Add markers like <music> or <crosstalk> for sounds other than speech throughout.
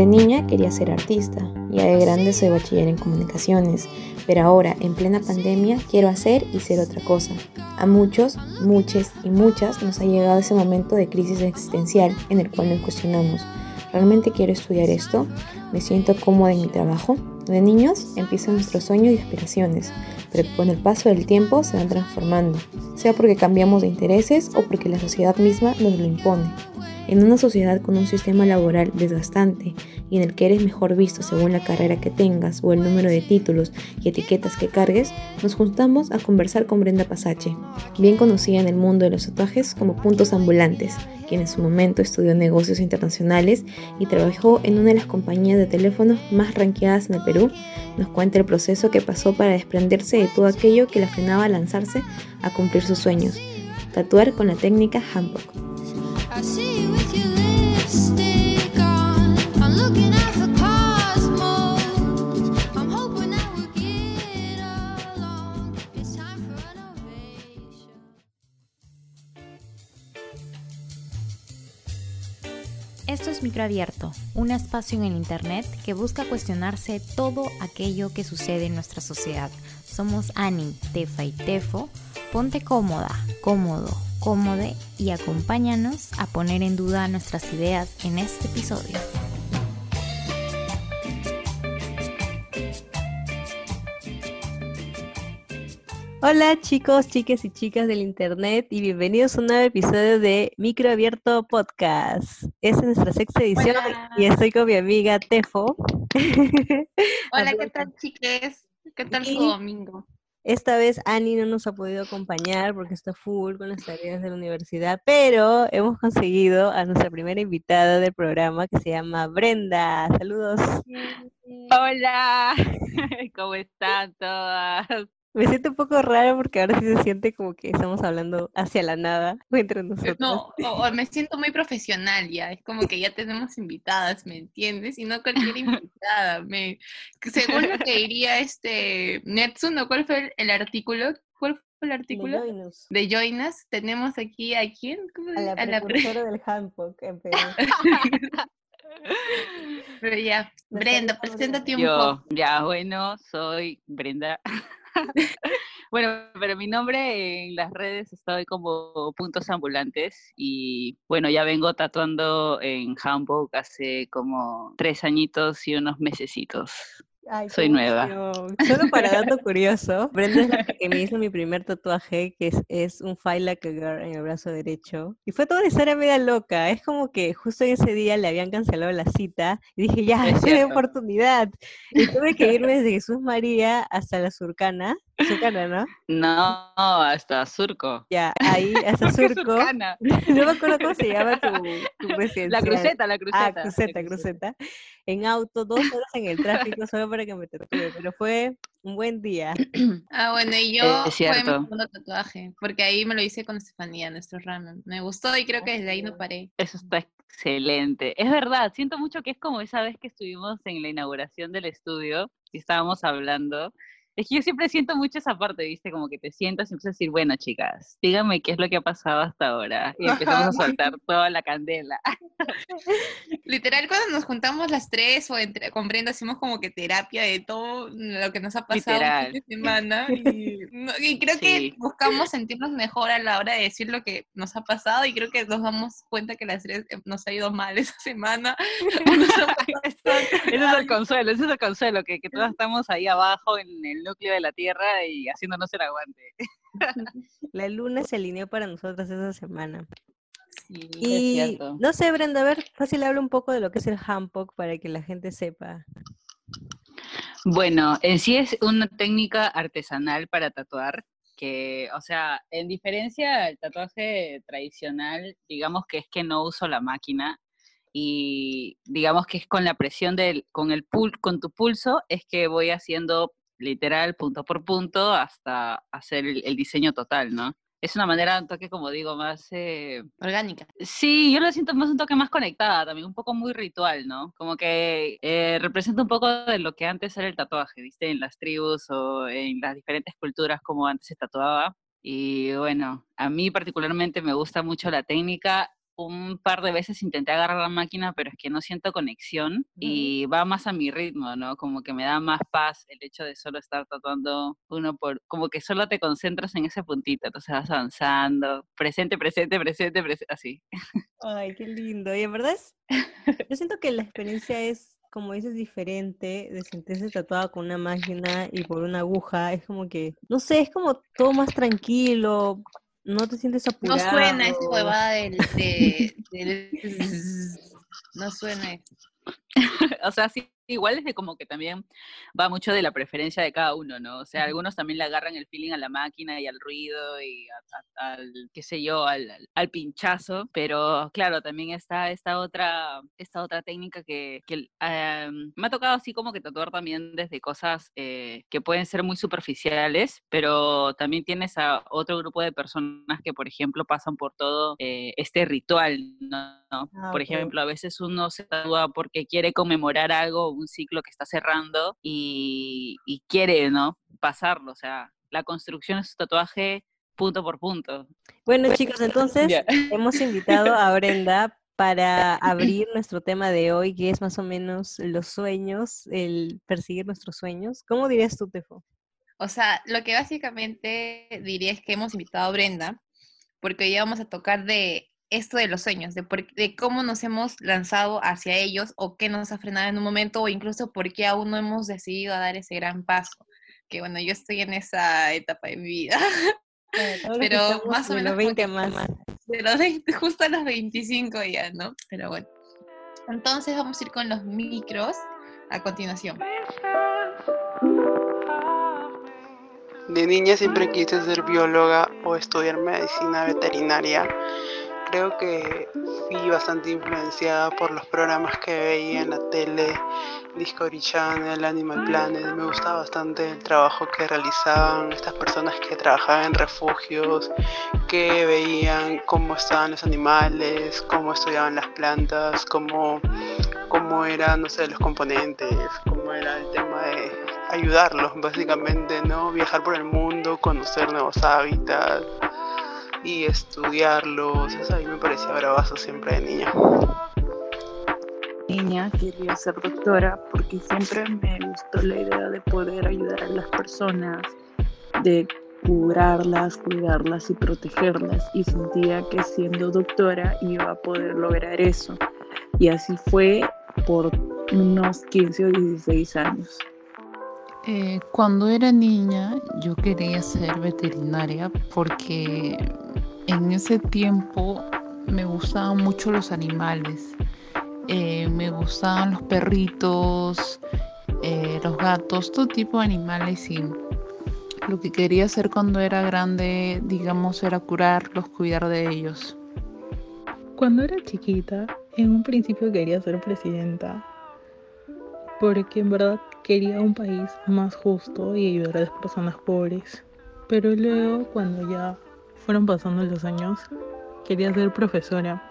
De niña quería ser artista, ya de grande soy bachiller en comunicaciones, pero ahora, en plena pandemia, quiero hacer y ser otra cosa. A muchos, muchas y muchas nos ha llegado ese momento de crisis existencial en el cual nos cuestionamos, ¿realmente quiero estudiar esto? ¿Me siento cómoda en mi trabajo? De niños empiezan nuestros sueños y aspiraciones, pero con el paso del tiempo se van transformando, sea porque cambiamos de intereses o porque la sociedad misma nos lo impone. En una sociedad con un sistema laboral desgastante y en el que eres mejor visto según la carrera que tengas o el número de títulos y etiquetas que cargues, nos juntamos a conversar con Brenda Pasache, bien conocida en el mundo de los tatuajes como puntos ambulantes, quien en su momento estudió negocios internacionales y trabajó en una de las compañías de teléfonos más ranqueadas en el Perú, nos cuenta el proceso que pasó para desprenderse de todo aquello que la frenaba a lanzarse a cumplir sus sueños, tatuar con la técnica Hanbok. Microabierto, un espacio en el Internet que busca cuestionarse todo aquello que sucede en nuestra sociedad. Somos Ani, Tefa y Tefo. Ponte cómoda, cómodo, cómode y acompáñanos a poner en duda nuestras ideas en este episodio. Hola chicos, chicas y chicas del internet y bienvenidos a un nuevo episodio de Micro Abierto Podcast. Es nuestra sexta edición y estoy con mi amiga Tefo. <laughs> Hola, ¿qué tal chiques? ¿Qué tal su domingo? Esta vez Ani no nos ha podido acompañar porque está full con las tareas de la universidad, pero hemos conseguido a nuestra primera invitada del programa que se llama Brenda. Saludos. Hola, <laughs> ¿cómo están todas? Me siento un poco raro porque ahora sí se siente como que estamos hablando hacia la nada <laughs> o entre nosotros. No, o, me siento muy profesional ya, es como que ya tenemos invitadas, ¿me entiendes? Y no cualquier <laughs> invitada. Me, según lo que diría este Netsun, cuál fue el, artículo? ¿Cuál fue el artículo? De Joinas. Tenemos aquí a quién? A la, a la precursora del handbook en Perú. <laughs> Pero ya, Brenda, preséntate un Yo, poco. Ya, bueno, soy Brenda. Bueno, pero mi nombre en las redes estoy como Puntos Ambulantes y bueno, ya vengo tatuando en Hamburg hace como tres añitos y unos mesecitos. Soy nueva. Solo para dato <laughs> curioso, Brenda es la que me hizo mi primer tatuaje, que es, es un a Girl en el brazo derecho. Y fue toda una historia media loca. Es como que justo en ese día le habían cancelado la cita y dije, ya, es una oportunidad. Y tuve que irme desde Jesús María hasta la Surcana. Surcana, ¿no? No, hasta Surco. Ya, ahí, hasta <laughs> Surco. <laughs> no me acuerdo cómo se llama tu, tu residencia. <laughs> La cruceta, la cruceta. Ah, cruceta, cruceta. En auto, dos horas en el tráfico solo para que me tatúe, pero fue un buen día. <clears throat> Ah, bueno, y yo fue mi segundo tatuaje, porque ahí me lo hice con Estefanía, nuestro ramen. Me gustó y creo que desde ahí no paré. Eso está excelente. Es verdad, siento mucho que es como esa vez que estuvimos en la inauguración del estudio y estábamos hablando es que yo siempre siento mucho esa parte, ¿viste? Como que te sientas y empiezas a decir, bueno, chicas, díganme qué es lo que ha pasado hasta ahora. Y empezamos a soltar toda la candela. <laughs> Literal, cuando nos juntamos las tres o entre, con Brenda, hacemos como que terapia de todo lo que nos ha pasado esta semana. Y, creo que buscamos sentirnos mejor a la hora de decir lo que nos ha pasado y creo que nos damos cuenta que las tres nos ha ido mal esa semana. <laughs> <laughs> ese es el consuelo, ese es el consuelo, que, que todas estamos ahí abajo en el núcleo de la Tierra y haciéndonos el aguante. <laughs> La luna se alineó para nosotros esa semana. Sí, y no sé, Brenda, a ver, fácil habla un poco de lo que es el handpoke para que la gente sepa. Bueno, en sí es una técnica artesanal para tatuar, que, o sea, en diferencia al tatuaje tradicional, digamos que es que no uso la máquina y digamos que es con la presión del, con el pul, con tu pulso, es que voy haciendo literal, punto por punto, hasta hacer el, diseño total, ¿no? Es una manera, un toque, como digo, más... Eh, Orgánica. Sí, yo lo siento más un toque más conectada, también un poco muy ritual, ¿no? Como que eh, representa un poco de lo que antes era el tatuaje, ¿viste? En las tribus o en las diferentes culturas como antes se tatuaba. Y bueno, a mí particularmente me gusta mucho la técnica un par de veces intenté agarrar la máquina, pero es que no siento conexión y va más a mi ritmo, ¿no? Como que me da más paz el hecho de solo estar tatuando uno por, como que solo te concentras en ese puntito, entonces vas avanzando, presente, presente, presente, presente, así. Ay, qué lindo. Y en verdad es, <laughs> yo siento que la experiencia es como dices, diferente de sentirse tatuada con una máquina y por una aguja. Es como que, no sé, es como todo más tranquilo, no te sientes apurado. No suena esa huevada del, <laughs> del... <laughs> No suena. <laughs> o sea, sí, igual es de como que también va mucho de la preferencia de cada uno, ¿no? O sea, algunos también le agarran el feeling a la máquina y al ruido y al, qué sé yo, al, pinchazo, pero claro, también está esta otra, esta otra técnica que, em, me ha tocado así como que tatuar también desde cosas eh, que pueden ser muy superficiales, pero también tienes a otro grupo de personas que, por ejemplo, pasan por todo eh, este ritual, ¿no? Ah, por ejemplo, a veces uno se tatúa porque quiere conmemorar algo, un ciclo que está cerrando y, quiere, ¿no? Pasarlo, o sea, la construcción es su tatuaje punto por punto. Bueno, chicos, entonces <laughs> hemos invitado a Brenda para abrir nuestro tema de hoy, que es más o menos los sueños, el perseguir nuestros sueños. ¿Cómo dirías tú, Tefo? O sea, lo que básicamente diría es que hemos invitado a Brenda, porque hoy vamos a tocar de esto de los sueños, de, de, cómo nos hemos lanzado hacia ellos o qué nos ha frenado en un momento o incluso por qué aún no hemos decidido dar ese gran paso. Que bueno, yo estoy en esa etapa de mi vida. <laughs> Pero más o menos... 20 más. De los 20, justo a los 25 ya, ¿no? Pero bueno. Entonces vamos a ir con los micros a continuación. De niña siempre quise ser bióloga o estudiar medicina veterinaria creo que fui bastante influenciada por los programas que veía en la tele, Discovery Channel, Animal Planet. Me gustaba bastante el trabajo que realizaban estas personas que trabajaban en refugios, que veían cómo estaban los animales, cómo estudiaban las plantas, cómo, cómo eran, no sé, los componentes, cómo era el tema de ayudarlos, básicamente, ¿no? Viajar por el mundo, conocer nuevos hábitats y estudiarlos. Eso a mí me parecía bravazo siempre de niña. Niña quería ser doctora porque siempre me gustó la idea de poder ayudar a las personas, de curarlas, cuidarlas y protegerlas y sentía que siendo doctora iba a poder lograr eso. Y así fue por unos 15 o 16 años. Eh, cuando era niña yo quería ser veterinaria porque en ese tiempo me gustaban mucho los animales. Eh, me gustaban los perritos, eh, los gatos, todo tipo de animales y lo que quería hacer cuando era grande, digamos, era curarlos, cuidar de ellos. Cuando era chiquita, en un principio quería ser presidenta, porque en verdad quería un país más justo y ayudar a las personas pobres. Pero luego, cuando ya fueron pasando los años, quería ser profesora.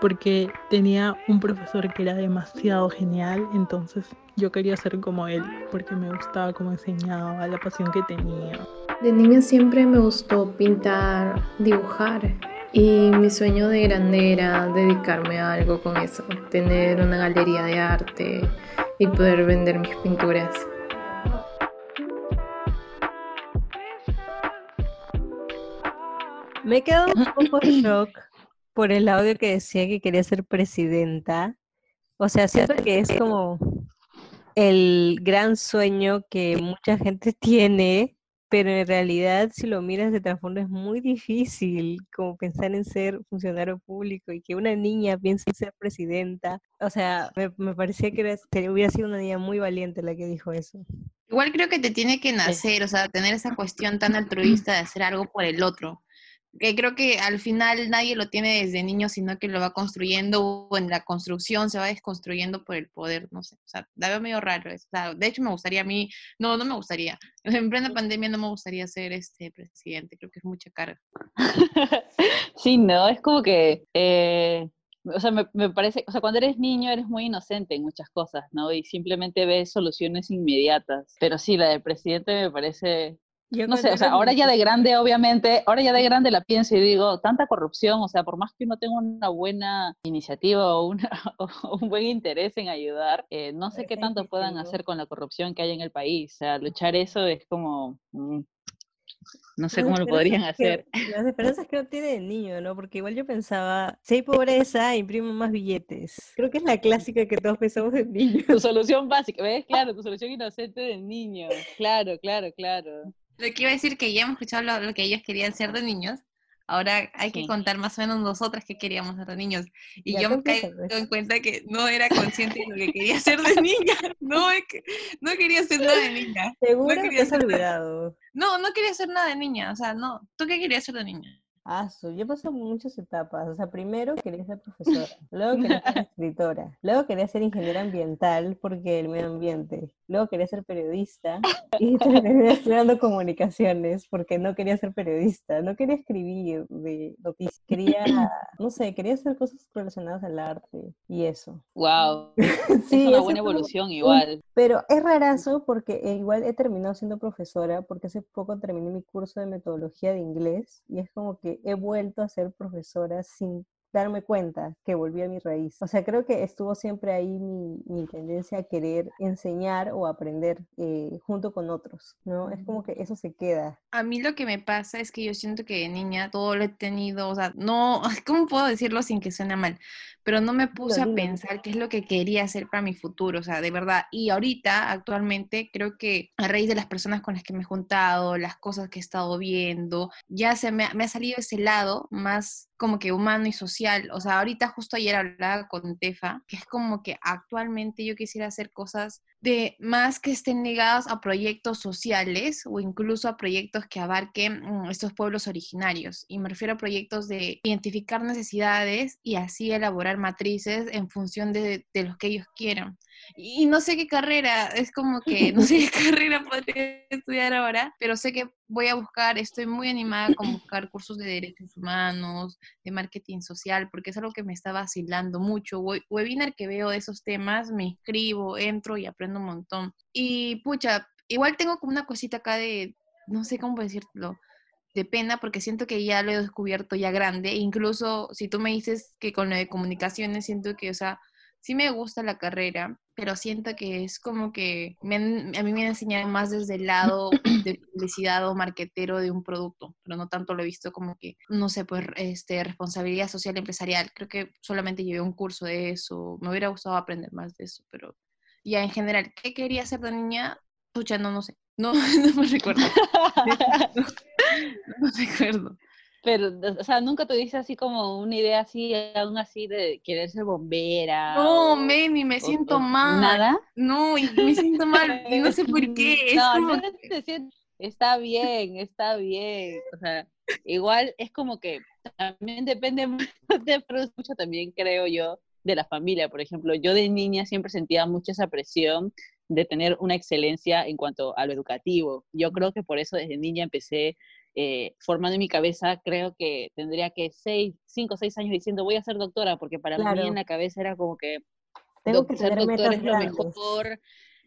Porque tenía un profesor que era demasiado genial, entonces yo quería ser como él, porque me gustaba cómo enseñaba, la pasión que tenía. De niña siempre me gustó pintar, dibujar. Y mi sueño de grande era dedicarme a algo con eso, tener una galería de arte y poder vender mis pinturas. Me he quedado un poco en <clears throat> shock por el audio que decía que quería ser presidenta. O sea, siento que es como el gran sueño que mucha gente <laughs> tiene, pero en realidad si lo miras de trasfondo es muy difícil como pensar en ser funcionario público y que una niña piense en ser presidenta. O sea, me, parecía que, que, hubiera sido una niña muy valiente la que dijo eso. Igual creo que te tiene que nacer, o sea, tener esa cuestión tan altruista de hacer algo por el otro que creo que al final nadie lo tiene desde niño, sino que lo va construyendo o en la construcción se va desconstruyendo por el poder, no sé, o sea, la veo medio raro eso. O sea, de hecho me gustaría a mí, no, no me gustaría, <laughs> en plena pandemia no me gustaría ser este presidente, creo que es mucha carga. <laughs> sí, no, es como que, eh, o sea, me, me, parece, o sea, cuando eres niño eres muy inocente en muchas cosas, ¿no? Y simplemente ves soluciones inmediatas, pero sí, la del presidente me parece no sé, o sea, ahora ya de grande, obviamente, ahora ya de grande la pienso y digo, tanta corrupción, o sea, por más que uno tenga una buena iniciativa o, una, <laughs> un buen interés en ayudar, eh, no sé qué tanto puedan hacer con la corrupción que hay en el país. O sea, luchar eso es como, mm, no sé cómo lo podrían hacer. las esperanzas que no tiene el niño, ¿no? Porque igual yo pensaba, si hay pobreza, imprimo más billetes. Creo que es la clásica que todos pensamos del <laughs> niño. Tu solución básica, ¿ves? Claro, tu solución inocente del niño. Claro, claro, claro. Lo que iba a decir que ya hemos escuchado lo, que ellos querían ser de niños, Ahora hay que contar más o menos nosotras qué queríamos ser de niños. Y yo me caigo en cuenta que no era consciente de lo que quería ser de niña. <laughs> No, no quería ser nada de niña. Seguro no que has olvidado. No, no quería ser nada de niña. O sea, no. ¿Tú qué querías ser de niña? Ah, yo pasé muchas etapas. O sea, primero quería ser profesora, luego quería ser <laughs> escritora, luego quería ser ingeniera ambiental porque el medio ambiente, luego quería ser periodista y <laughs> terminé estudiando comunicaciones porque no quería ser periodista, no quería escribir de noticias, quería, <clears throat> no sé, quería hacer cosas relacionadas al arte y eso. Wow. <laughs> sí, es una buena evolución igual. Pero es rarazo porque igual he terminado siendo profesora porque hace poco terminé mi curso de metodología de inglés y es como que he vuelto a ser profesora sin darme cuenta que volví a mi raíz. O sea, creo que estuvo siempre ahí mi, tendencia a querer enseñar o aprender eh, junto con otros, ¿no? Es como que eso se queda. A mí lo que me pasa es que yo siento que de niña todo lo he tenido, o sea, no, <laughs> ¿cómo puedo decirlo sin que suene mal? Pero no me puse a pensar qué es lo que quería hacer para mi futuro, o sea, de verdad. Y ahorita, actualmente, creo que a raíz de las personas con las que me he juntado, las cosas que he estado viendo, ya se me, me ha salido ese lado más como que humano y social. O sea, ahorita justo ayer hablaba con Tefa, que es como que actualmente yo quisiera hacer cosas de más que estén ligadas a proyectos sociales o incluso a proyectos que abarquen mm, estos pueblos originarios. Y me refiero a proyectos de identificar necesidades y así elaborar matrices en función de, de los que ellos quieran. Y no sé qué carrera, es como que no <laughs> sé qué carrera podría estudiar ahora, pero sé que voy a buscar, estoy muy animada con buscar cursos de derechos humanos, de marketing social, porque es algo que me está vacilando mucho. Webinar que veo de esos temas, me inscribo, entro y aprendo un montón. Y pucha, igual tengo como una cosita acá de, no sé cómo decirlo, de pena porque siento que ya lo he descubierto ya grande. incluso si tú me dices que con lo de comunicaciones siento que, o sea, sí me gusta la carrera, pero siento que es como que a mí me han enseñado más desde el lado <clears throat> de publicidad o marquetero de un producto, pero no tanto lo he visto como que, no sé, pues este, responsabilidad social empresarial. Creo que solamente llevé un curso de eso, me hubiera gustado aprender más de eso, pero ya en general, ¿qué quería hacer de niña? Pucha, no, no sé. No, <laughs> no me recuerdo. no, <laughs> no me recuerdo. Pero, o sea, nunca tuviste así como una idea así, aún así de querer ser bombera. No, Meni, me siento mal. ¿Nada? No, y me siento mal, y no sé por qué. <laughs> no, no te siento, está bien, está bien. O sea, igual es como que también depende mucho, mucho también, creo yo, de la familia. Por ejemplo, yo de niña siempre sentía mucha esa presión de tener una excelencia en cuanto a lo educativo. Yo creo que por eso desde niña empecé eh, formando en mi cabeza, creo que tendría que seis, cinco o seis años diciendo voy a ser doctora, porque para mí en la cabeza era como que, Tengo que ser doctor es lo mejor.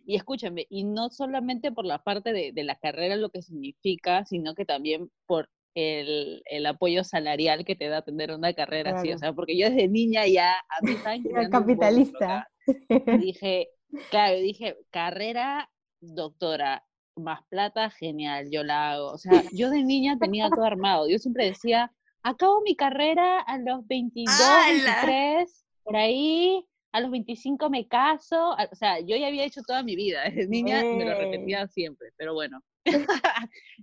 Y escúchame, y no solamente por la parte de, de, la carrera, lo que significa, sino que también por el, el apoyo salarial que te da tener una carrera así. O sea, porque yo desde niña ya a mis <laughs> años... capitalista. <laughs> dije, claro, dije, carrera, doctora, más plata, genial, yo la hago. O sea, yo de niña tenía todo armado. Yo siempre decía, acabo mi carrera a los 22, 23, por ahí, a los 25 me caso. O sea, yo ya había hecho toda mi vida. Desde niña me lo repetía siempre, pero bueno.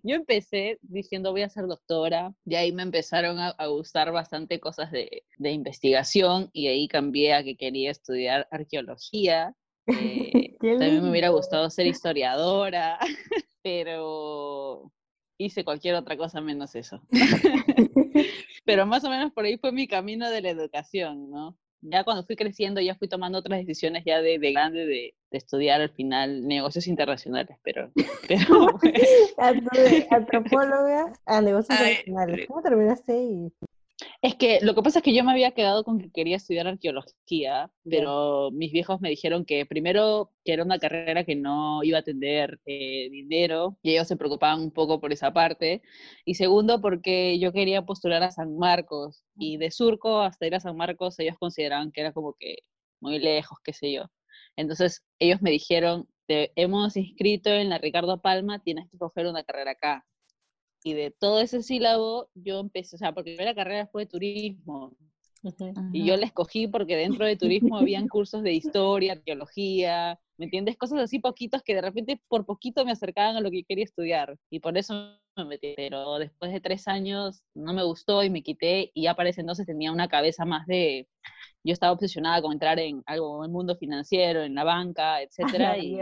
Yo empecé diciendo voy a ser doctora, y ahí me empezaron a, gustar bastante cosas de, de, investigación y ahí cambié a que quería estudiar arqueología eh, <laughs> también me hubiera gustado ser historiadora, <laughs> pero hice cualquier otra cosa menos eso. <laughs> pero más o menos por ahí fue mi camino de la educación, ¿no? Ya cuando fui creciendo ya fui tomando otras decisiones ya de, grande de, estudiar al final negocios internacionales, pero... <laughs> pero Antropóloga a negocios internacionales. ¿Cómo terminaste ahí? Es que lo que pasa es que yo me había quedado con que quería estudiar arqueología, pero mis viejos me dijeron que primero que era una carrera que no iba a tener eh, dinero y ellos se preocupaban un poco por esa parte. Y segundo, porque yo quería postular a San Marcos y de Surco hasta ir a San Marcos ellos consideraban que era como que muy lejos, qué sé yo. Entonces ellos me dijeron, te hemos inscrito en la Ricardo Palma, tienes que coger una carrera acá y de todo ese sílabo yo empecé, o sea, porque la carrera fue turismo. Y yo la escogí porque dentro de turismo habían <laughs> cursos de historia, arqueología, ¿me entiendes? Cosas así poquitos que de repente por poquito me acercaban a lo que quería estudiar. Y por eso me metí. Pero después de tres años no me gustó y me quité y ya para ese entonces tenía una cabeza más de, yo estaba obsesionada con entrar en algo, en el mundo financiero, en la banca, <laughs> etcétera, y,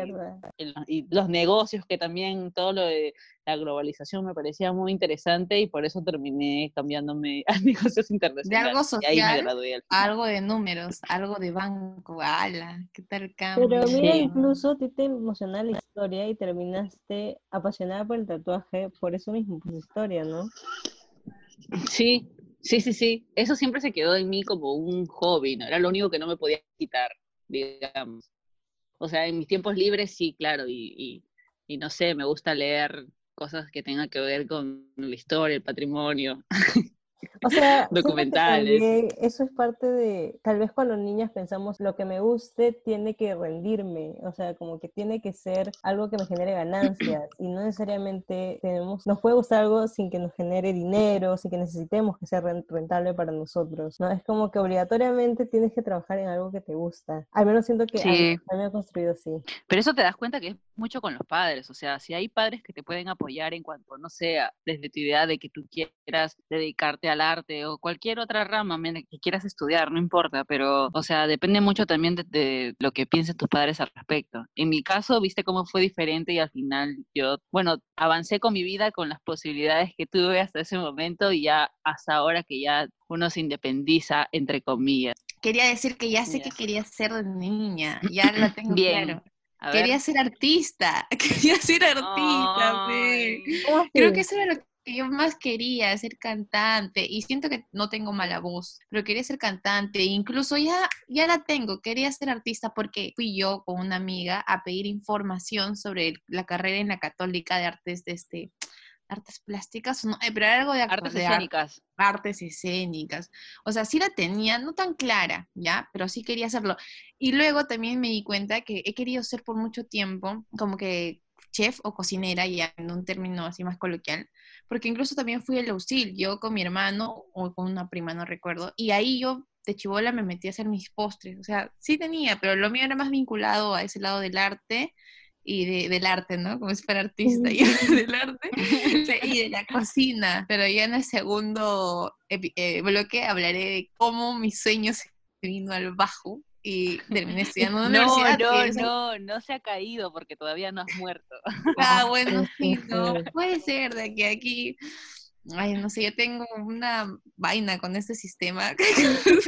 y, los negocios, que también todo lo de la globalización me parecía muy interesante y por eso terminé cambiándome <laughs> a negocios internacionales. De algo social, algo de números, algo de banco, ala, qué tal cambio. Pero mira, incluso a ti te emociona la historia y terminaste apasionada por el tatuaje por eso mismo, por la historia, ¿no? Sí, Sí, sí, sí. Eso siempre se quedó en mí como un hobby, ¿no? Era lo único que no me podía quitar, digamos. O sea, en mis tiempos libres sí, claro, y, y, y no sé, me gusta leer cosas que tengan que ver con la historia, el patrimonio. <laughs> O sea, documentales. Eso es parte de, tal vez cuando niñas pensamos, lo que me guste tiene que rendirme, o sea, como que tiene que ser algo que me genere ganancias y no necesariamente tenemos, nos puede gustar algo sin que nos genere dinero, sin que necesitemos que sea rentable para nosotros, ¿no? Es como que obligatoriamente tienes que trabajar en algo que te gusta. Al menos siento que a, mí me ha construido así. Pero eso te das cuenta que es mucho con los padres, o sea, si hay padres que te pueden apoyar en cuanto, no sea, desde tu idea de que tú quieras dedicarte al arte o cualquier otra rama que quieras estudiar, no importa, pero, o sea, depende mucho también de, lo que piensen tus padres al respecto. En mi caso, viste cómo fue diferente y al final yo, bueno, avancé con mi vida con las posibilidades que tuve hasta ese momento y ya hasta ahora que ya uno se independiza, entre comillas. Quería decir que ya sé que quería ser de niña, <clears throat> ya la tengo Bien. claro. Quería ser artista, <laughs> quería ser artista, Creo que eso era lo que yo más quería, ser cantante, y siento que no tengo mala voz, pero quería ser cantante, incluso ya, ya la tengo, quería ser artista porque fui yo con una amiga a pedir información sobre la carrera en la Católica de Artes de este, artes plásticas, no, eh, pero era algo de artes escénicas. artes escénicas. O sea, sí la tenía, no tan clara, ¿ya? Pero sí quería hacerlo. Y luego también me di cuenta que he querido ser por mucho tiempo como que chef o cocinera, ya en un término así más coloquial, porque incluso también fui el auxil, yo con mi hermano o con una prima, no recuerdo, y ahí yo de chivola me metí a hacer mis postres, o sea, sí tenía, pero lo mío era más vinculado a ese lado del arte y de, del arte, ¿no? Como si fuera artista y <laughs> del arte y de la <laughs> cocina. Pero ya en el segundo eh, bloque hablaré de cómo mi sueño se vino al bajo y terminé <laughs> estudiando en no, universidad. No, no, no se ha caído porque todavía no has muerto. <laughs> Ah, <laughs> bueno, sí, no, puede ser de que aquí Ay, no sé, yo tengo una vaina con este sistema.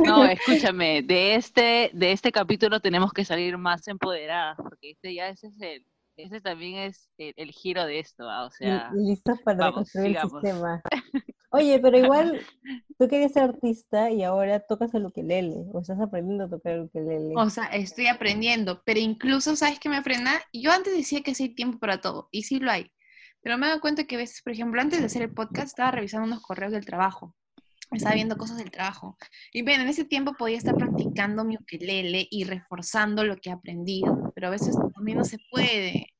No, escúchame, de este, de este capítulo tenemos que salir más empoderadas, porque este ya ese es el, ese también es el, giro de esto, ¿ah? o sea. Listos para construir el sistema. Oye, pero igual <laughs> tú querías ser artista y ahora tocas el ukelele, o estás aprendiendo a tocar el ukelele. O sea, estoy aprendiendo, pero incluso, ¿sabes qué me frena? Yo antes decía que sí hay tiempo para todo, y sí lo hay. Pero me he dado cuenta que a veces, por ejemplo, antes de hacer el podcast, estaba revisando unos correos del trabajo. Estaba viendo cosas del trabajo. Y bueno, en ese tiempo podía estar practicando mi ukelele y reforzando lo que he aprendido. Pero a veces también no se puede.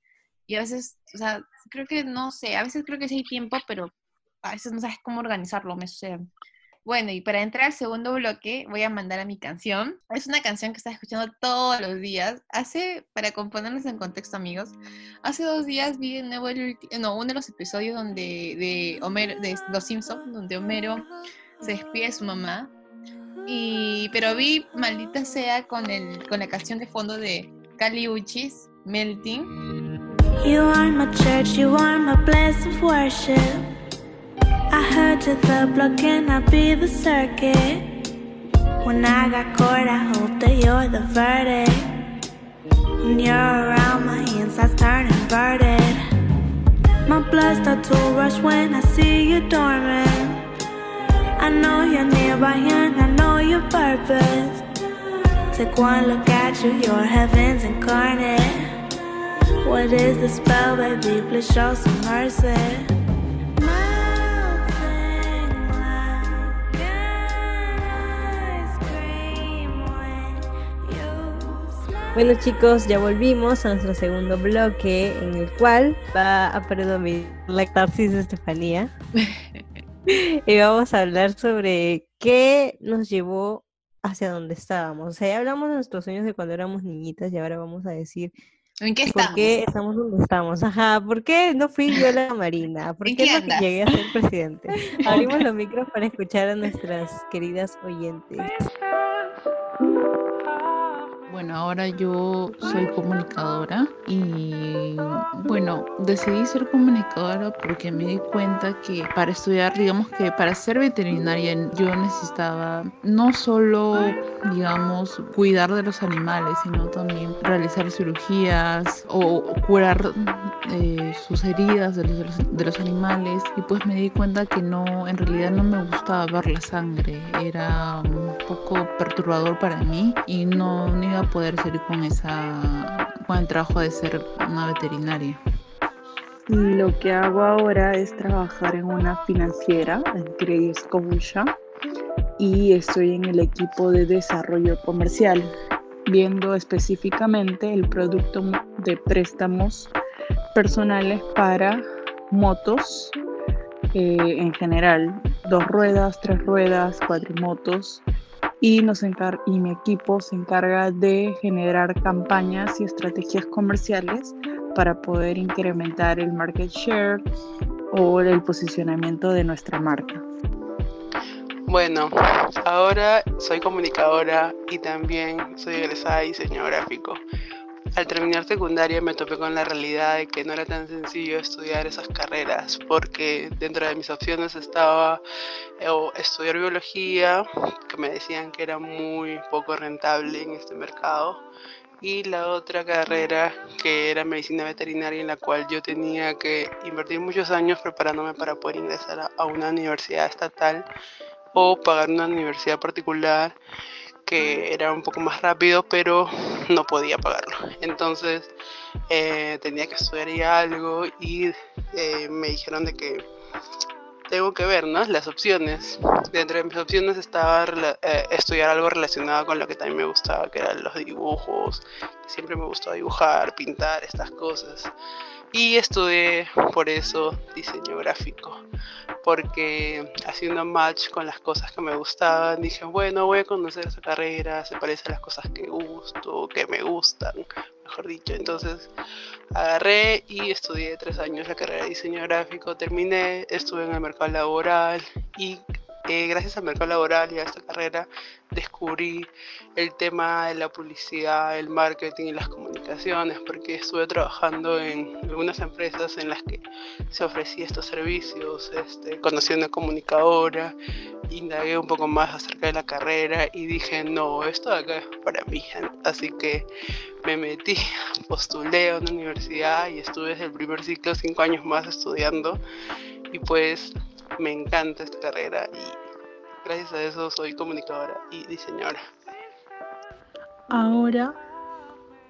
Y a veces, o sea, creo que no sé, a veces creo que sí hay tiempo, pero a veces no sabes cómo organizarlo, me sucede. Bueno, y para entrar al segundo bloque, voy a mandar a mi canción. Es una canción que estaba escuchando todos los días. Hace, para componernos en contexto, amigos, hace dos días vi nuevo no, uno de los episodios donde, de, Homero, de Los Simpsons, donde Homero se despide de su mamá. Y, pero vi, maldita sea, con, el, con la canción de fondo de Kali Uchis, Melting. You are my church, you are my place of worship. I heard you the block, can I be the circuit? When I got caught, I hope that you're the verdict. When you're around, my insides turn inverted. My blood starts to rush when I see you dormant. I know you're nearby and I know your purpose. Take one look at you, you're heaven's incarnate. What is the spell, baby? Please show some mercy. Bueno chicos, ya volvimos a nuestro segundo bloque en el cual va a predominar la tarsis de Estefanía. <laughs> y vamos a hablar sobre qué nos llevó hacia donde estábamos. O sea, ya hablamos de nuestros sueños de cuando éramos niñitas y ahora vamos a decir ¿En qué estamos? ¿Por qué estamos donde estamos? Ajá, ¿por qué no fui yo la Marina? ¿Por qué, no llegué a ser presidente? Abrimos los <laughs> micros para escuchar a nuestras queridas oyentes. Bueno, ahora yo soy comunicadora y bueno, decidí ser comunicadora porque me di cuenta que para estudiar, digamos que para ser veterinaria yo necesitaba no solo, digamos, cuidar de los animales, sino también realizar cirugías o curar eh, sus heridas de los, de los animales. Y pues me di cuenta que no, en realidad no me gustaba ver la sangre, era un poco perturbador para mí y no, no iba a poder seguir con, esa, con el trabajo de ser una veterinaria. Lo que hago ahora es trabajar en una financiera, en Credit Scotia, y estoy en el equipo de desarrollo comercial, viendo específicamente el producto de préstamos personales para motos eh, en general, dos ruedas, tres ruedas, cuatrimotos y, mi equipo se encarga de generar campañas y estrategias comerciales para poder incrementar el market share o el posicionamiento de nuestra marca. Bueno, ahora soy comunicadora y también soy egresada de diseño gráfico. Al terminar secundaria me topé con la realidad de que no era tan sencillo estudiar esas carreras porque dentro de mis opciones estaba eh, estudiar biología, que me decían que era muy poco rentable en este mercado, y la otra carrera que era medicina veterinaria en la cual yo tenía que invertir muchos años preparándome para poder ingresar a una universidad estatal o pagar una universidad particular que era un poco más rápido, pero no podía pagarlo. Entonces eh, tenía que estudiar algo y eh, me dijeron de que tengo que ver ¿no? las opciones. Dentro de mis opciones estaba eh, estudiar algo relacionado con lo que también me gustaba, que eran los dibujos. Siempre me gustó dibujar, pintar, estas cosas y estudié por eso diseño gráfico, porque haciendo match con las cosas que me gustaban, dije, bueno, voy a conocer esa carrera, se parece a las cosas que gusto, que me gustan, mejor dicho. Entonces agarré y estudié tres años la carrera de diseño gráfico, terminé, estuve en el mercado laboral y eh, gracias al mercado laboral y a esta carrera descubrí el tema de la publicidad, el marketing y las comunicaciones, porque estuve trabajando en algunas empresas en las que se ofrecía estos servicios, este, conocí a una comunicadora, indagué un poco más acerca de la carrera y dije, no, esto acá es para mí. Así que me metí, postulé a una universidad y estuve desde el primer ciclo cinco años más estudiando y pues me encanta esta carrera y gracias a eso soy comunicadora y diseñadora. Ahora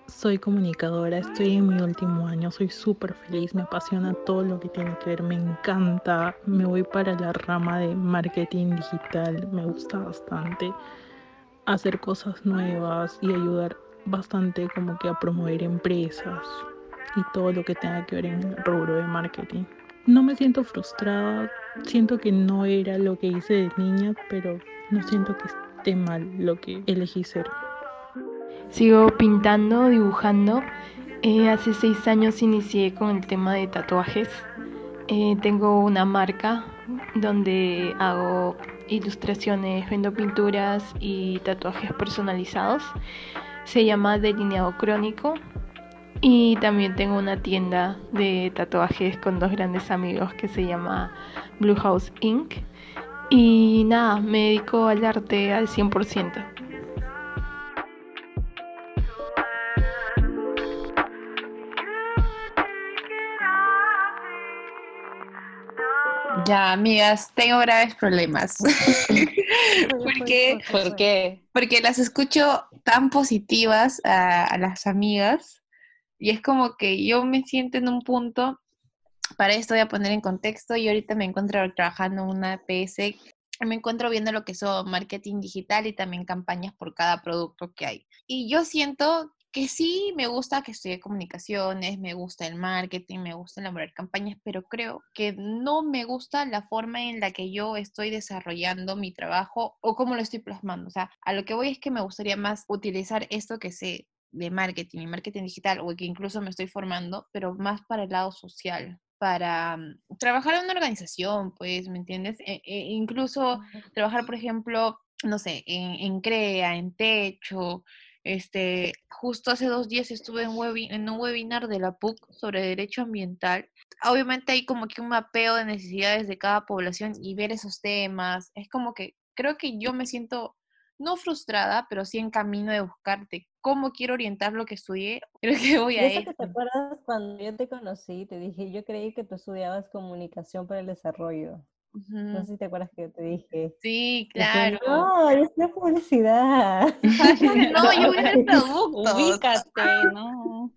soy comunicadora, estoy en mi último año, soy súper feliz, me apasiona todo lo que tiene que ver, me encanta, me voy para la rama de marketing digital, me gusta bastante hacer cosas nuevas y ayudar bastante como que a promover empresas y todo lo que tenga que ver en el rubro de marketing. No me siento frustrada, siento que no era lo que hice de niña, pero no siento que esté mal lo que elegí ser. Sigo pintando, dibujando. Eh, hace seis años inicié con el tema de tatuajes. Eh, tengo una marca donde hago ilustraciones, vendo pinturas y tatuajes personalizados. Se llama Delineado Crónico y también tengo una tienda de tatuajes con dos grandes amigos que se llama Blue House Inc. Y nada, me dedico al arte al 100%. Ya, amigas, tengo graves problemas. <laughs> ¿Por qué? ¿Por qué? Porque las escucho tan positivas a, las amigas y es como que yo me siento en un punto, para esto voy a poner en contexto, y ahorita me encuentro trabajando en una PS, me encuentro viendo lo que son marketing digital y también campañas por cada producto que hay. Y yo siento que sí me gusta que estudie comunicaciones, me gusta el marketing, me gusta elaborar campañas, pero creo que no me gusta la forma en la que yo estoy desarrollando mi trabajo o cómo lo estoy plasmando. O sea, a lo que voy es que me gustaría más utilizar esto que sé de marketing y marketing digital o que incluso me estoy formando, pero más para el lado social, para mm, trabajar en una organización, pues, ¿me entiendes? E, e incluso trabajar, por ejemplo, no sé, en, en CREA, en Techo, este, justo hace dos días estuve en, en un webinar de la PUC sobre derecho ambiental. Obviamente hay como que un mapeo de necesidades de cada población y ver esos temas. Es como que creo que yo me siento no frustrada, pero sí en camino de buscarte cómo quiero orientar lo que estudié. <laughs> Creo que voy a eso. ¿Te acuerdas cuando yo te conocí? Te dije, yo creí que tú estudiabas comunicación para el desarrollo. No sé si te acuerdas que yo te dije. Sí, claro. no, yo estoy publicidad. <laughs> no, yo voy a <laughs> productos. Ubícate, no.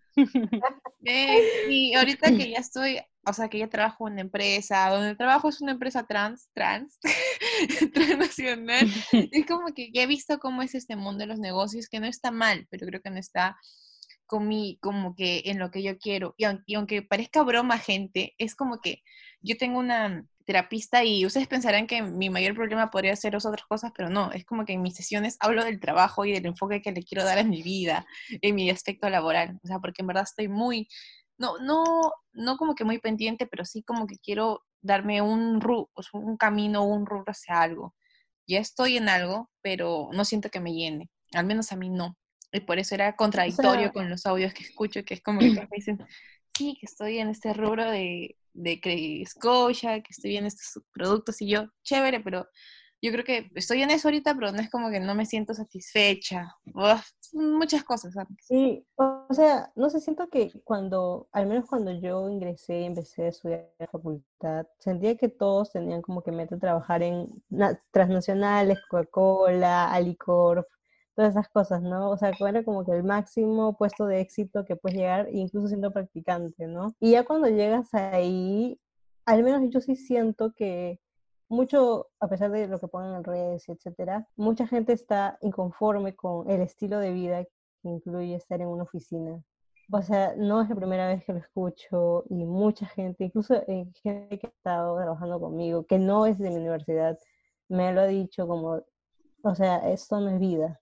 Y ahorita que ya estoy, o sea, que ya trabajo en una empresa, donde trabajo es una empresa trans, trans, <laughs> transnacional, <laughs> es como que ya he visto cómo es este mundo de los negocios, que no está mal, pero creo que no está con mi, como que en lo que yo quiero. Y y aunque parezca broma, gente, es como que yo tengo una, terapista y ustedes pensarán que mi mayor problema podría ser otras cosas, pero no, es como que en mis sesiones hablo del trabajo y del enfoque que le quiero dar a mi vida, en mi aspecto laboral, o sea, porque en verdad estoy muy, no, no, no como que muy pendiente, pero sí como que quiero darme un, un camino, un rubro hacia algo. Ya estoy en algo, pero no siento que me llene, al menos a mí no. Y por eso era contradictorio con los audios que escucho, que es como que <clears throat> me dicen, sí, que estoy en este rubro de, de Scotia, que estoy en estos productos y yo, chévere, pero yo creo que estoy en eso ahorita, pero no es como que no me siento satisfecha. muchas cosas. Sí, o sea, no sé, siento que cuando, al menos cuando yo ingresé y empecé a estudiar en la facultad, sentía que todos tenían como que meta trabajar en transnacionales, Coca-Cola, Alicorp, todas esas cosas, ¿no? O sea, era como que el máximo puesto de éxito que puedes llegar, incluso siendo practicante, ¿no? Y ya cuando llegas ahí, al menos yo sí siento que mucho, a pesar de lo que ponen en redes, etcétera, mucha gente está inconforme con el estilo de vida que incluye estar en una oficina. O sea, no es la primera vez que lo escucho y mucha gente, incluso eh, gente que ha estado trabajando conmigo, que no es de mi universidad, me lo ha dicho como, o sea, esto no es vida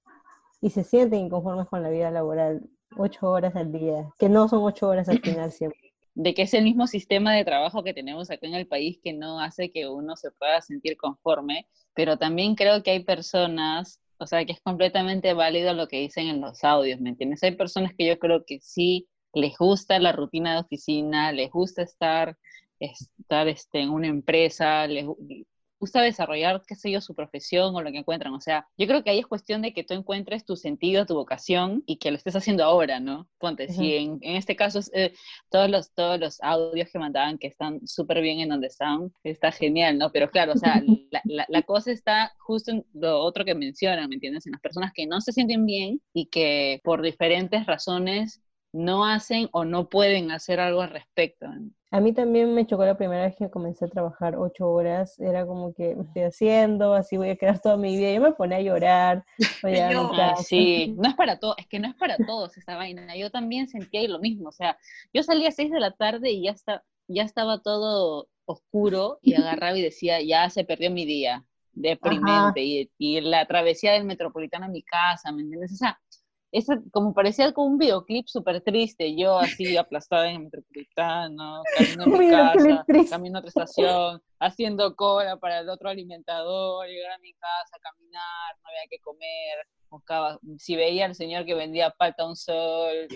y se sienten inconformes con la vida laboral, ocho horas al día, que no son ocho horas al final siempre. De que es el mismo sistema de trabajo que tenemos acá en el país que no hace que uno se pueda sentir conforme, pero también creo que hay personas, o sea, que es completamente válido lo que dicen en los audios, ¿me entiendes? Hay personas que yo creo que sí les gusta la rutina de oficina, les gusta estar, estar este, en una empresa, les, gusta desarrollar, qué sé yo, su profesión o lo que encuentran. O sea, yo creo que ahí es cuestión de que tú encuentres tu sentido, tu vocación y que lo estés haciendo ahora, ¿no? Ponte, si en, este caso eh, todos, los, todos los audios que mandaban que están súper bien en donde están, está genial, ¿no? Pero claro, o sea, <laughs> la, la, cosa está justo en lo otro que mencionan, ¿me entiendes? En las personas que no se sienten bien y que por diferentes razones no hacen o no pueden hacer algo al respecto. A mí también me chocó la primera vez que comencé a trabajar ocho horas, era como que me estoy haciendo, así voy a quedar toda mi vida. Yo me ponía a llorar. <laughs> sí, no es para todos, es que no es para todos esa vaina. Yo también sentía lo mismo, o sea, yo salía a seis de la tarde y ya, está, ya estaba todo oscuro y <laughs> agarraba y decía, ya se perdió mi día, deprimente, y, y, la travesía del metropolitano a mi casa, ¿me entiendes? O sea, ese, como parecía como un videoclip súper triste, yo así aplastada en el metropolitano, camino a mi casa, camino a otra estación, haciendo cola para el otro alimentador, llegar a mi casa, caminar, no había que comer, buscaba, si veía al señor que vendía palta a un sol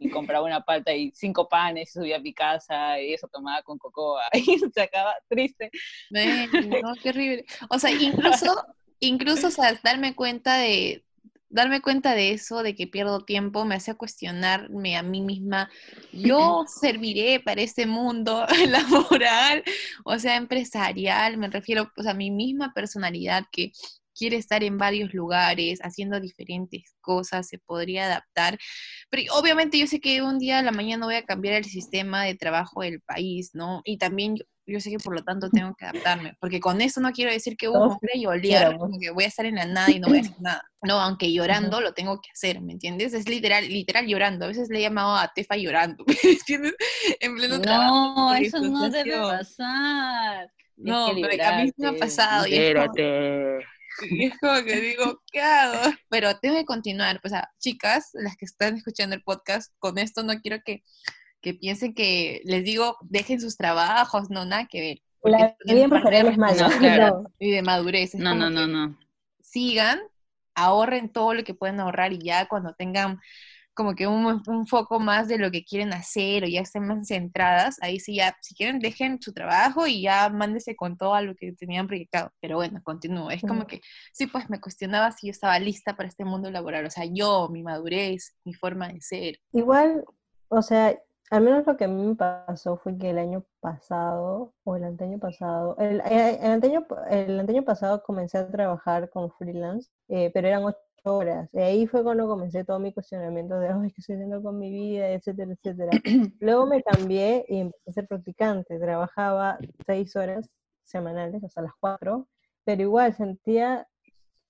y compraba una palta y cinco panes, subía a mi casa y eso tomaba con cocoa <laughs> y se acaba triste. no, qué horrible. O sea, incluso, <laughs> incluso, o sea, darme cuenta de, darme cuenta de eso, de que pierdo tiempo, me hace cuestionarme a mí misma, <laughs> yo serviré para este mundo <laughs> laboral, o sea, empresarial, me refiero pues, a mi misma personalidad que quiere estar en varios lugares, haciendo diferentes cosas, se podría adaptar. Pero obviamente yo sé que un día a la mañana voy a cambiar el sistema de trabajo del país, ¿no? Y también yo, sé que por lo tanto <laughs> tengo que adaptarme, porque con eso no quiero decir que uh, voy a que voy a estar en la nada y no voy a hacer <laughs> nada. No, aunque llorando lo tengo que hacer, ¿me entiendes? Es literal, literal llorando. A veces le he llamado a Tefa llorando, <laughs> ¿me entiendes? En pleno no, eso no debe pasar. No, pero a mí me ha pasado. Espérate. Y es como que digo, ¿qué hago? Pero tengo que continuar. O sea, chicas, las que están escuchando el podcast, con esto no quiero que, que piensen que les digo, dejen sus trabajos, no, nada que ver. La vida empresarial es mala. claro. <laughs> Y de madurez. no, no, no, no. Sigan, ahorren todo lo que pueden ahorrar y ya cuando tengan como que un, un, foco más de lo que quieren hacer o ya estén más centradas, ahí sí ya, si quieren, dejen su trabajo y ya mándese con todo a lo que tenían proyectado. Pero bueno, continúo. Es como que, sí, pues me cuestionaba si yo estaba lista para este mundo laboral, o sea, yo, mi madurez, mi forma de ser. Igual, o sea, al menos lo que a mí me pasó fue que el año pasado, o el anteaño pasado, el, eh, el, anteaño, el pasado comencé a trabajar como freelance, eh, pero eran ocho horas. Y ahí fue cuando comencé todo mi cuestionamiento de, ay, ¿qué estoy haciendo con mi vida? etcétera, etcétera. <clears throat> Luego me cambié y empecé a ser practicante. Trabajaba seis horas semanales, hasta las cuatro, pero igual sentía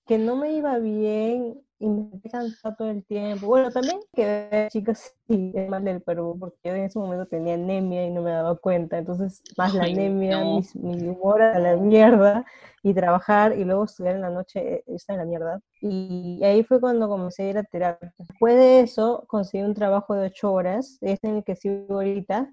que no me iba bien y me cansaba todo el tiempo. Bueno, también que ver, chicos, sí, es mal del Perú, porque yo en ese momento tenía anemia y no me daba cuenta. Entonces, más la anemia, mi, humor a la mierda, y trabajar y luego estudiar en la noche eh, está en la mierda. Y ahí fue cuando comencé a ir a terapia. Después de eso, conseguí un trabajo de ocho horas, este en el que sigo ahorita.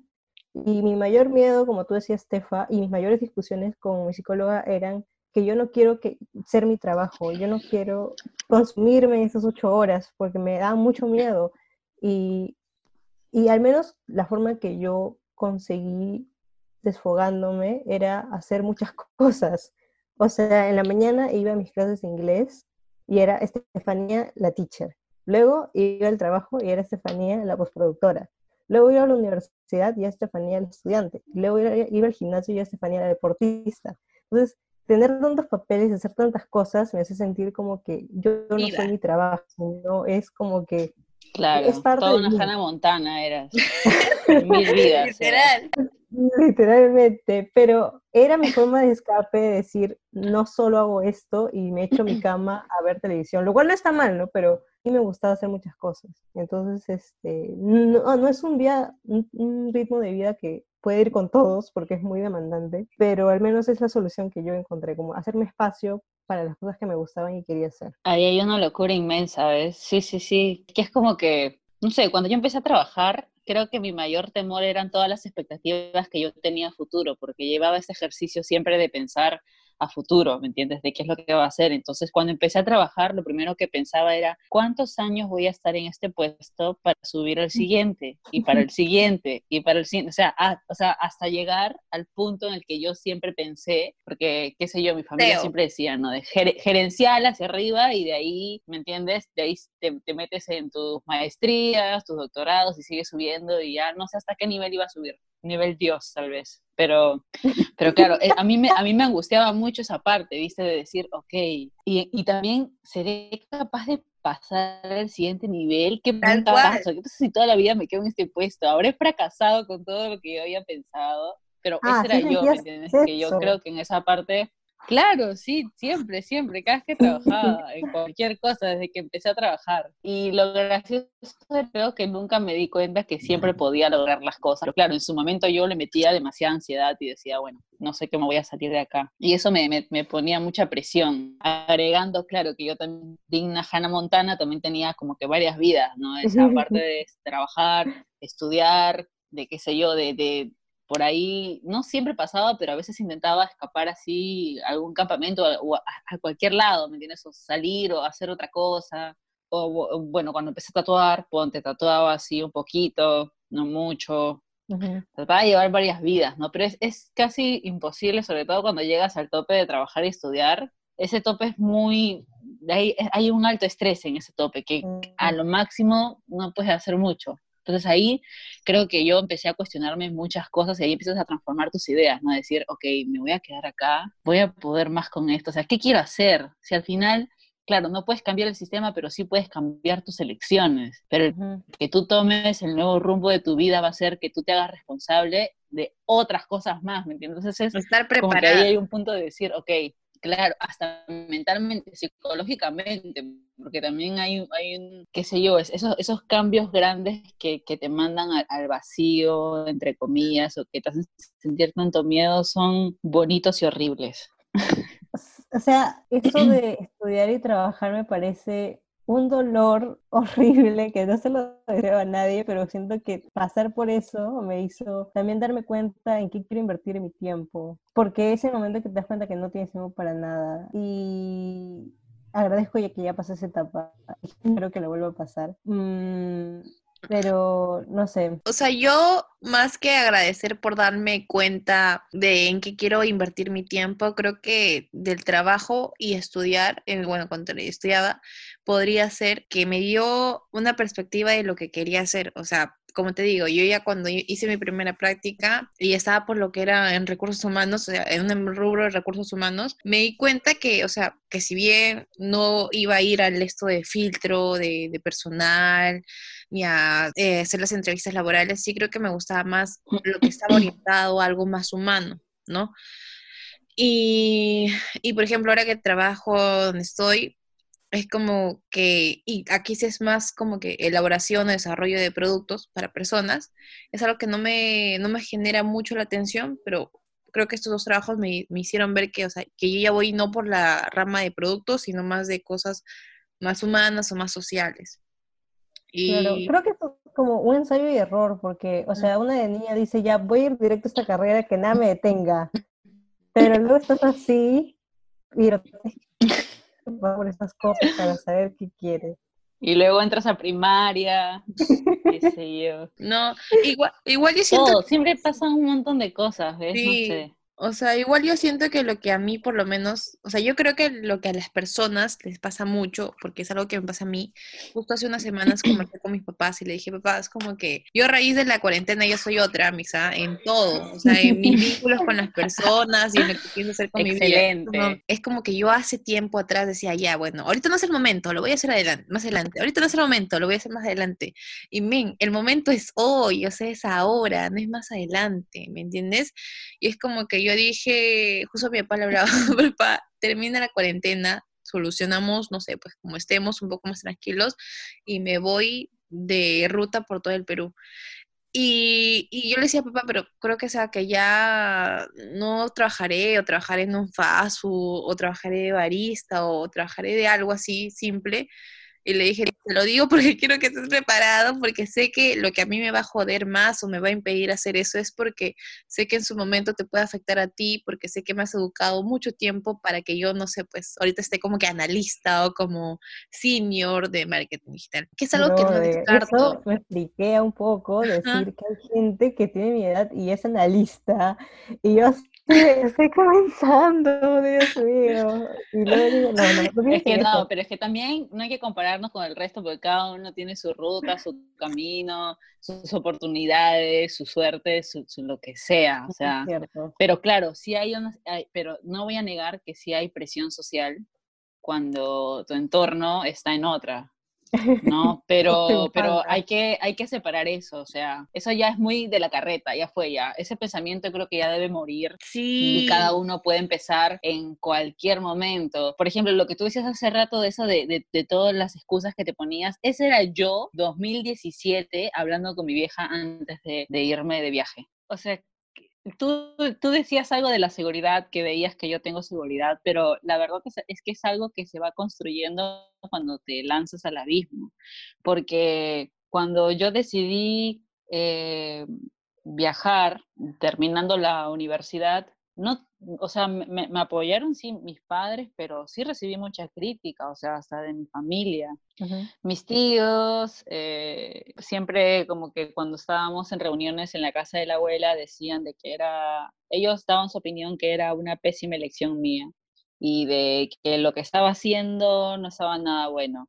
Y mi mayor miedo, como tú decías, Stefa, y mis mayores discusiones con mi psicóloga eran que yo no quiero que, ser mi trabajo, yo no quiero consumirme esas ocho horas porque me da mucho miedo. Y, y al menos la forma que yo conseguí desfogándome era hacer muchas <laughs> cosas. O sea, en la mañana iba a mis clases de inglés y era Estefanía la teacher. Luego iba al trabajo y era Estefanía la postproductora. Luego iba a la universidad y era Estefanía la estudiante. Luego iba, al gimnasio y era Estefanía la deportista. Entonces, tener tantos papeles y hacer tantas cosas me hace sentir como que yo no soy mi trabajo, no es como que Claro, es parte toda una Hannah Montana eras. <laughs> Mil vidas. Literal. Literalmente, pero era mi forma de escape de decir, no solo hago esto y me echo mi <clears throat> cama a ver televisión, lo cual no está mal, ¿no? Pero sí me gustaba hacer muchas cosas. Entonces, este, no, no es un, día, un ritmo de vida que puede ir con todos porque es muy demandante, pero al menos es la solución que yo encontré, como hacerme espacio para las cosas que me gustaban y quería hacer. Ahí hay una locura inmensa, ¿ves? Sí, sí, sí. Que es como que, no sé, cuando yo empecé a trabajar, creo que mi mayor temor eran todas las expectativas que yo tenía futuro, porque llevaba ese ejercicio siempre de pensar a futuro, ¿me entiendes? De qué es lo que va a hacer. Entonces, cuando empecé a trabajar, lo primero que pensaba era, ¿cuántos años voy a estar en este puesto para subir al siguiente? Y para el siguiente, y para el siguiente. O sea, o sea, hasta llegar al punto en el que yo siempre pensé, porque, qué sé yo, mi familia siempre decía, ¿no? De gerencial hacia arriba y de ahí, ¿me entiendes? De ahí te, te metes en tus maestrías, tus doctorados y sigues subiendo y ya no sé hasta qué nivel iba a subir nivel Dios, tal vez. Pero, pero claro, eh, a mí, me, a mí me angustiaba mucho esa parte, ¿viste? De decir, ok, y, y también seré capaz de pasar al siguiente nivel. ¿Qué pasa? ¿Qué pasa si toda la vida me quedo en este puesto? Habré fracasado con todo lo que yo había pensado, pero ah, ese era yo, ¿me entiendes? Que yo creo que en esa parte Claro, sí, siempre, siempre, cada vez que trabajaba en cualquier cosa, desde que empecé a trabajar. Y lo gracioso creo que nunca me di cuenta que siempre podía lograr las cosas. Pero claro, en su momento yo le metía demasiada ansiedad y decía, bueno, no sé cómo voy a salir de acá. Y eso me, me, ponía mucha presión. Agregando, claro, que yo también, digna Hannah Montana, también tenía como que varias vidas, ¿no? Esa parte de trabajar, estudiar, de qué sé yo, de, de por ahí no siempre pasaba, pero a veces intentaba escapar así a algún campamento o a, cualquier lado, ¿me entiendes? O salir o hacer otra cosa. O, bueno, cuando empecé a tatuar, ponte, tatuaba así un poquito, no mucho. Trataba de llevar varias vidas, ¿no? Pero es, es casi imposible, sobre todo cuando llegas al tope de trabajar y estudiar, ese tope es muy, hay, hay un alto estrés en ese tope, que a lo máximo no puedes hacer mucho. Entonces ahí creo que yo empecé a cuestionarme muchas cosas y ahí empiezas a transformar tus ideas, ¿no? decir, ok, me voy a quedar acá, voy a poder más con esto, o sea, ¿qué quiero hacer? Si al final, claro, no puedes cambiar el sistema, pero sí puedes cambiar tus elecciones, pero que tú tomes el nuevo rumbo de tu vida va a ser que tú te hagas responsable de otras cosas más, ¿me entiendes? Entonces es Estar preparado. como que ahí hay un punto de decir, ok, claro, hasta mentalmente, psicológicamente, porque también hay, hay un, qué sé yo, esos, esos cambios grandes que, que te mandan al, vacío, entre comillas, o que te hacen sentir tanto miedo, son bonitos y horribles. O sea, eso de <clears throat> estudiar y trabajar me parece un dolor <laughs> horrible que no se lo deseo a nadie, pero siento que pasar por eso me hizo también darme cuenta en qué quiero invertir mi tiempo, porque es el momento que te das cuenta que no tienes tiempo para nada y agradezco ya que ya pasé esa etapa espero que lo vuelva a pasar. Mm, pero no sé. O sea, yo más que agradecer por darme cuenta de en qué quiero invertir mi tiempo, creo que del trabajo y estudiar, bueno, cuando estudiaba, podría ser que me dio una perspectiva de lo que quería hacer. O sea, como te digo, yo ya cuando hice mi primera práctica y estaba por lo que era en recursos humanos, o sea, en un rubro de recursos humanos, me di cuenta que, o sea, que si bien no iba a ir al esto de filtro, de, personal, ni a eh, hacer las entrevistas laborales, sí creo que me gustaba más lo que estaba <clears throat> orientado a algo más humano, ¿no? Y, y, por ejemplo, ahora que trabajo donde estoy, es como que, y aquí sí es más como que elaboración o desarrollo de productos para personas, es algo que no me, no me genera mucho la atención, pero creo que estos dos trabajos me, me, hicieron ver que, o sea, que yo ya voy no por la rama de productos, sino más de cosas más humanas o más sociales. Y... Claro, creo que es como un ensayo y error, porque, o sea, una de niña dice, ya voy a ir directo a esta carrera que nada me detenga, <laughs> pero luego estás así, y por estas cosas para saber qué quieres. Y luego entras a primaria, qué sé yo. No, igual, igual yo siento... siempre pasan un montón de cosas, ¿ves? No sé. O sea, igual yo siento que lo que a mí por lo menos, o sea, yo creo que lo que a las personas les pasa mucho, porque es algo que me pasa a mí, justo hace unas semanas conversé con mis papás y le dije, papá, es como que yo a raíz de la cuarentena yo soy otra, misa, en todo, o sea, en mis vínculos con las personas y en lo que pienso hacer con mi vida. Es como que yo hace tiempo atrás decía, ya, bueno, ahorita no es el momento, lo voy a hacer adelante, más adelante, ahorita no es el momento, lo voy a hacer más adelante. Y men, el momento es hoy, o sea, es ahora, no es más adelante, ¿me entiendes? Y es como que yo dije, justo mi papá hablaba, <laughs> papá, termina la cuarentena, solucionamos, no sé, pues como estemos un poco más tranquilos y me voy de ruta por todo el Perú. Y, y, yo le decía, papá, pero creo que sea que ya no trabajaré o trabajaré en un FASU o trabajaré de barista o trabajaré de algo así simple y le dije, te lo digo porque <laughs> quiero que estés preparado, porque sé que lo que a mí me va a joder más o me va a impedir hacer eso es porque sé que en su momento te puede afectar a ti, porque sé que me has educado mucho tiempo para que yo, no sé, pues ahorita esté como que analista o como senior de marketing digital, que es algo que no descarto. Eso me expliqué un poco, decir que hay gente que tiene mi edad y es analista, y yo estoy comenzando, Dios mío. Y luego no, no, es que no, pero es que también no hay que compararnos con el resto porque cada uno tiene su ruta, su camino, sus oportunidades, su suerte, su, lo que sea, o <laughs> sea. Pero claro, sí hay una, pero no voy a negar que sí hay presión social cuando tu entorno está en otra. ¿No? <laughs> Pero, pero hay, que, hay que separar eso, o sea, eso ya es muy de la carreta, ya fue ya. Ese pensamiento creo que ya debe morir. Sí. Y cada uno puede empezar en cualquier momento. Por ejemplo, lo que tú decías hace rato de eso de, de, de todas las excusas que te ponías, ese era yo 2017 hablando con mi vieja antes de, de irme de viaje. O sea, Tú, tú, decías algo de la seguridad, que veías que yo tengo seguridad, pero la verdad es, que es algo que se va construyendo cuando te lanzas al abismo, porque cuando yo decidí eh, viajar, terminando la universidad, no, o sea, me, apoyaron sí mis padres, pero sí recibí mucha crítica, o sea, hasta de mi familia. Mis tíos, eh, siempre como que cuando estábamos en reuniones en la casa de la abuela decían de que era, ellos daban su opinión que era una pésima elección mía. y de que lo que estaba haciendo no estaba nada bueno.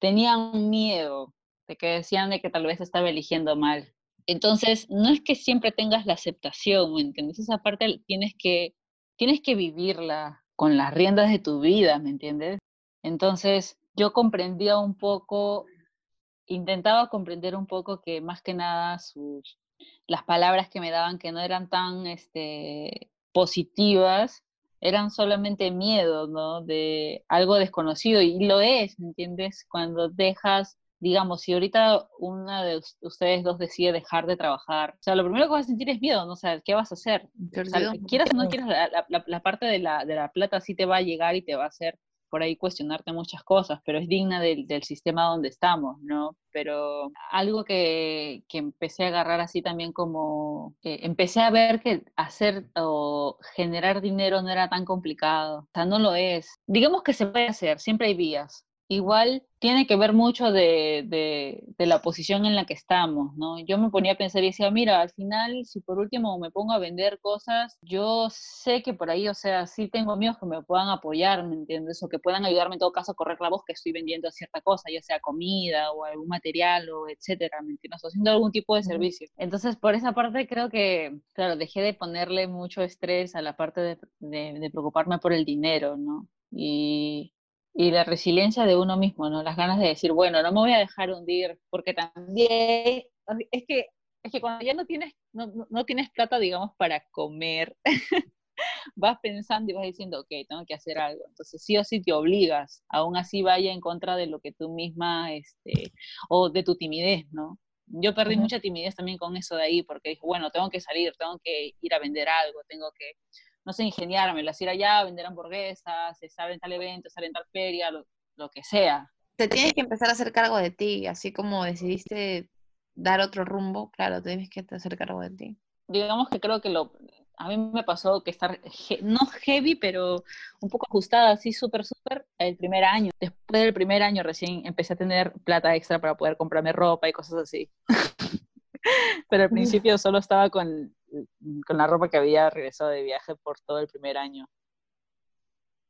Tenían miedo de que decían de que tal vez estaba eligiendo mal. Entonces, no es que siempre tengas la aceptación, ¿me entiendes? Esa parte tienes que, tienes que vivirla con las riendas de tu vida, ¿me entiendes? Entonces, yo comprendía un poco, intentaba comprender un poco que más que nada las palabras que me daban que no eran tan este, positivas, eran solamente miedo, ¿no? De algo desconocido, y lo es, ¿me entiendes? Cuando dejas, digamos, si ahorita una de ustedes dos decide dejar de trabajar, o sea, lo primero que vas a sentir es miedo, ¿no? O sea, ¿qué vas a hacer? quieras o no quieras, la, la, parte de la, de la plata sí te va a llegar y te va a hacer por ahí cuestionarte muchas cosas, pero es digna del, del sistema donde estamos, ¿no? Pero algo que, que, empecé a agarrar así también como, empecé a ver que hacer o generar dinero no era tan complicado, o sea, no lo es. Digamos que se puede hacer, siempre hay vías, igual tiene que ver mucho de, de, la posición en la que estamos, ¿no? Yo me ponía a pensar y decía, mira, al final, si por último me pongo a vender cosas, yo sé que por ahí, o sea, sí tengo amigos que me puedan apoyar, ¿me entiendes? O que puedan ayudarme en todo caso a correr la voz que estoy vendiendo cierta cosa, ya sea comida o algún material o etcétera, ¿me entiendes? O haciendo algún tipo de servicio. Entonces, por esa parte creo que, claro, dejé de ponerle mucho estrés a la parte de, de preocuparme por el dinero, ¿no? Y, y la resiliencia de uno mismo, ¿no? Las ganas de decir, bueno, no me voy a dejar hundir, porque también es que, es que cuando ya no tienes, no, no tienes plata, digamos, para comer, <laughs> vas pensando y vas diciendo, ok, tengo que hacer algo. Entonces, sí o sí te obligas, aún así vaya en contra de lo que tú misma, este, o de tu timidez, ¿no? Yo perdí mucha timidez también con eso de ahí, porque dije, bueno, tengo que salir, tengo que ir a vender algo, tengo que no sé, ingeniármelas, ir allá, vender hamburguesas, estar en tal evento, estar en tal feria, lo, que sea. Te tienes que empezar a hacer cargo de ti, así como decidiste dar otro rumbo, claro, tienes que hacer cargo de ti. Digamos que creo que lo, a mí me pasó que estar, no heavy, pero un poco ajustada, así súper, súper, el primer año. Después del primer año recién empecé a tener plata extra para poder comprarme ropa y cosas así. <laughs> pero al principio solo estaba con con la ropa que había regresado de viaje por todo el primer año.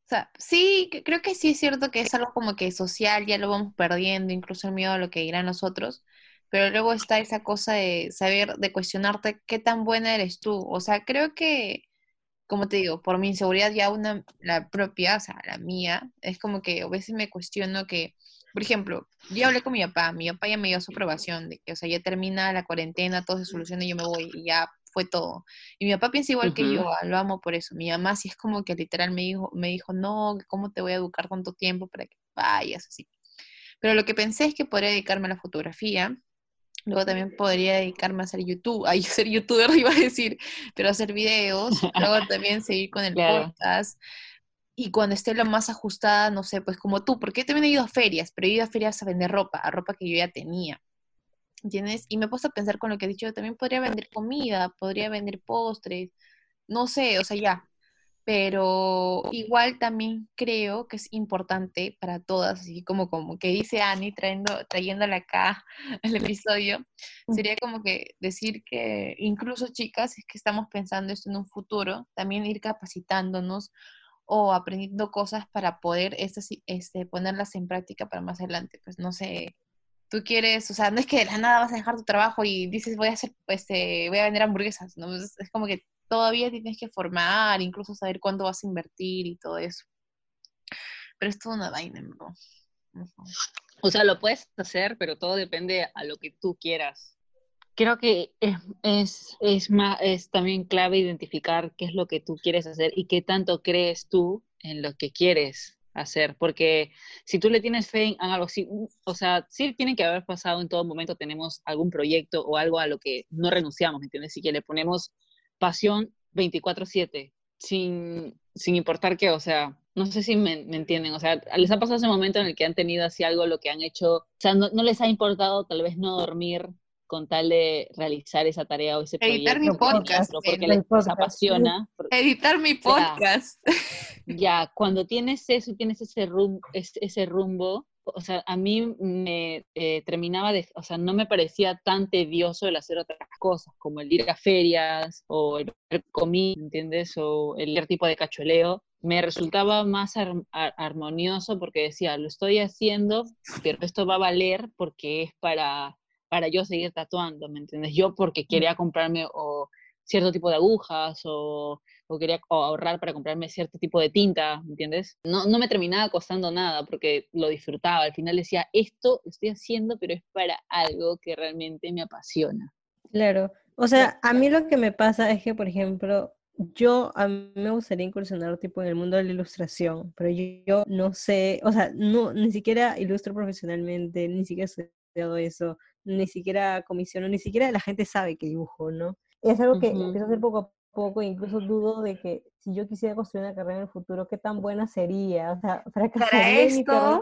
O sea, sí, creo que sí es cierto que es algo como que social, ya lo vamos perdiendo, incluso el miedo a lo que dirán los otros, pero luego está esa cosa de saber, de cuestionarte qué tan buena eres tú. O sea, creo que, como te digo, por mi inseguridad ya una, la propia, o sea, la mía, es como que a veces me cuestiono que, por ejemplo, yo hablé con mi papá, mi papá ya me dio su aprobación de que, o sea, ya termina la cuarentena, todo se soluciona y yo me voy y ya fue todo. Y mi papá piensa igual que yo, ah, lo amo por eso. Mi mamá sí es como que literal me dijo, me dijo, no, ¿cómo te voy a educar tanto tiempo para que vayas así? Pero lo que pensé es que podría dedicarme a la fotografía, luego también podría dedicarme a hacer YouTube, a <laughs> ser youtuber <laughs> iba a decir, pero hacer videos, luego <laughs> también seguir con el podcast. Y cuando esté lo más ajustada, no sé, pues como tú, porque yo también he ido a ferias, pero he ido a ferias a vender ropa, a ropa que yo ya tenía. ¿Entiendes? Y me he puesto a pensar con lo que he dicho, también podría vender comida, podría vender postres, no sé, o sea, ya. Pero igual también creo que es importante para todas, así como, como que dice Annie, trayendo, trayéndola acá <laughs> el episodio, sería como que decir que incluso chicas, es que estamos pensando esto en un futuro, también ir capacitándonos o aprendiendo cosas para poder este, este, ponerlas en práctica para más adelante. Pues no sé, tú quieres, o sea, no es que de la nada vas a dejar tu trabajo y dices voy a hacer, pues, eh, voy a vender hamburguesas, ¿no? Es, como que todavía tienes que formar, incluso saber cuándo vas a invertir y todo eso. Pero es toda una vaina, ¿no? O sea, lo puedes hacer, pero todo depende a lo que tú quieras. Creo que es, es, es, más, es también clave identificar qué es lo que tú quieres hacer y qué tanto crees tú en lo que quieres hacer, porque si tú le tienes fe en algo así, o sea, sí tiene que haber pasado en todo momento, tenemos algún proyecto o algo a lo que no renunciamos, ¿me entiendes? Y que le ponemos pasión 24/7, sin, sin importar qué, o sea, no sé si me, entienden, o sea, les ha pasado ese momento en el que han tenido así algo, lo que han hecho, o sea, no, no les ha importado tal vez no dormir con tal de realizar esa tarea o ese Editar mi podcast. Porque les apasiona. Editar mi podcast. <laughs> Ya, cuando tienes eso y tienes ese, ese rumbo, o sea, a mí me eh, terminaba de, o sea, no me parecía tan tedioso el hacer otras cosas, como el ir a ferias o el comida, ¿entiendes? O el tipo de cacholeo. Me resultaba más armonioso porque decía, lo estoy haciendo, pero esto va a valer porque es para, para yo seguir tatuando, ¿me entiendes? Yo porque quería comprarme o cierto tipo de agujas o o quería ahorrar para comprarme cierto tipo de tinta, ¿entiendes? No, no me terminaba costando nada porque lo disfrutaba. Al final decía, esto estoy haciendo, pero es para algo que realmente me apasiona. Claro. O sea, a mí lo que me pasa es que, por ejemplo, yo a mí me gustaría incursionar tipo en el mundo de la ilustración, pero yo, no sé, o sea, no, ni siquiera ilustro profesionalmente, ni siquiera he estudiado eso, ni siquiera comisiono, ni siquiera la gente sabe que dibujo, ¿no? Es algo que empiezo a hacer poco a poco, incluso dudo de que si yo quisiera construir una carrera en el futuro, qué tan buena sería. O sea, para esto,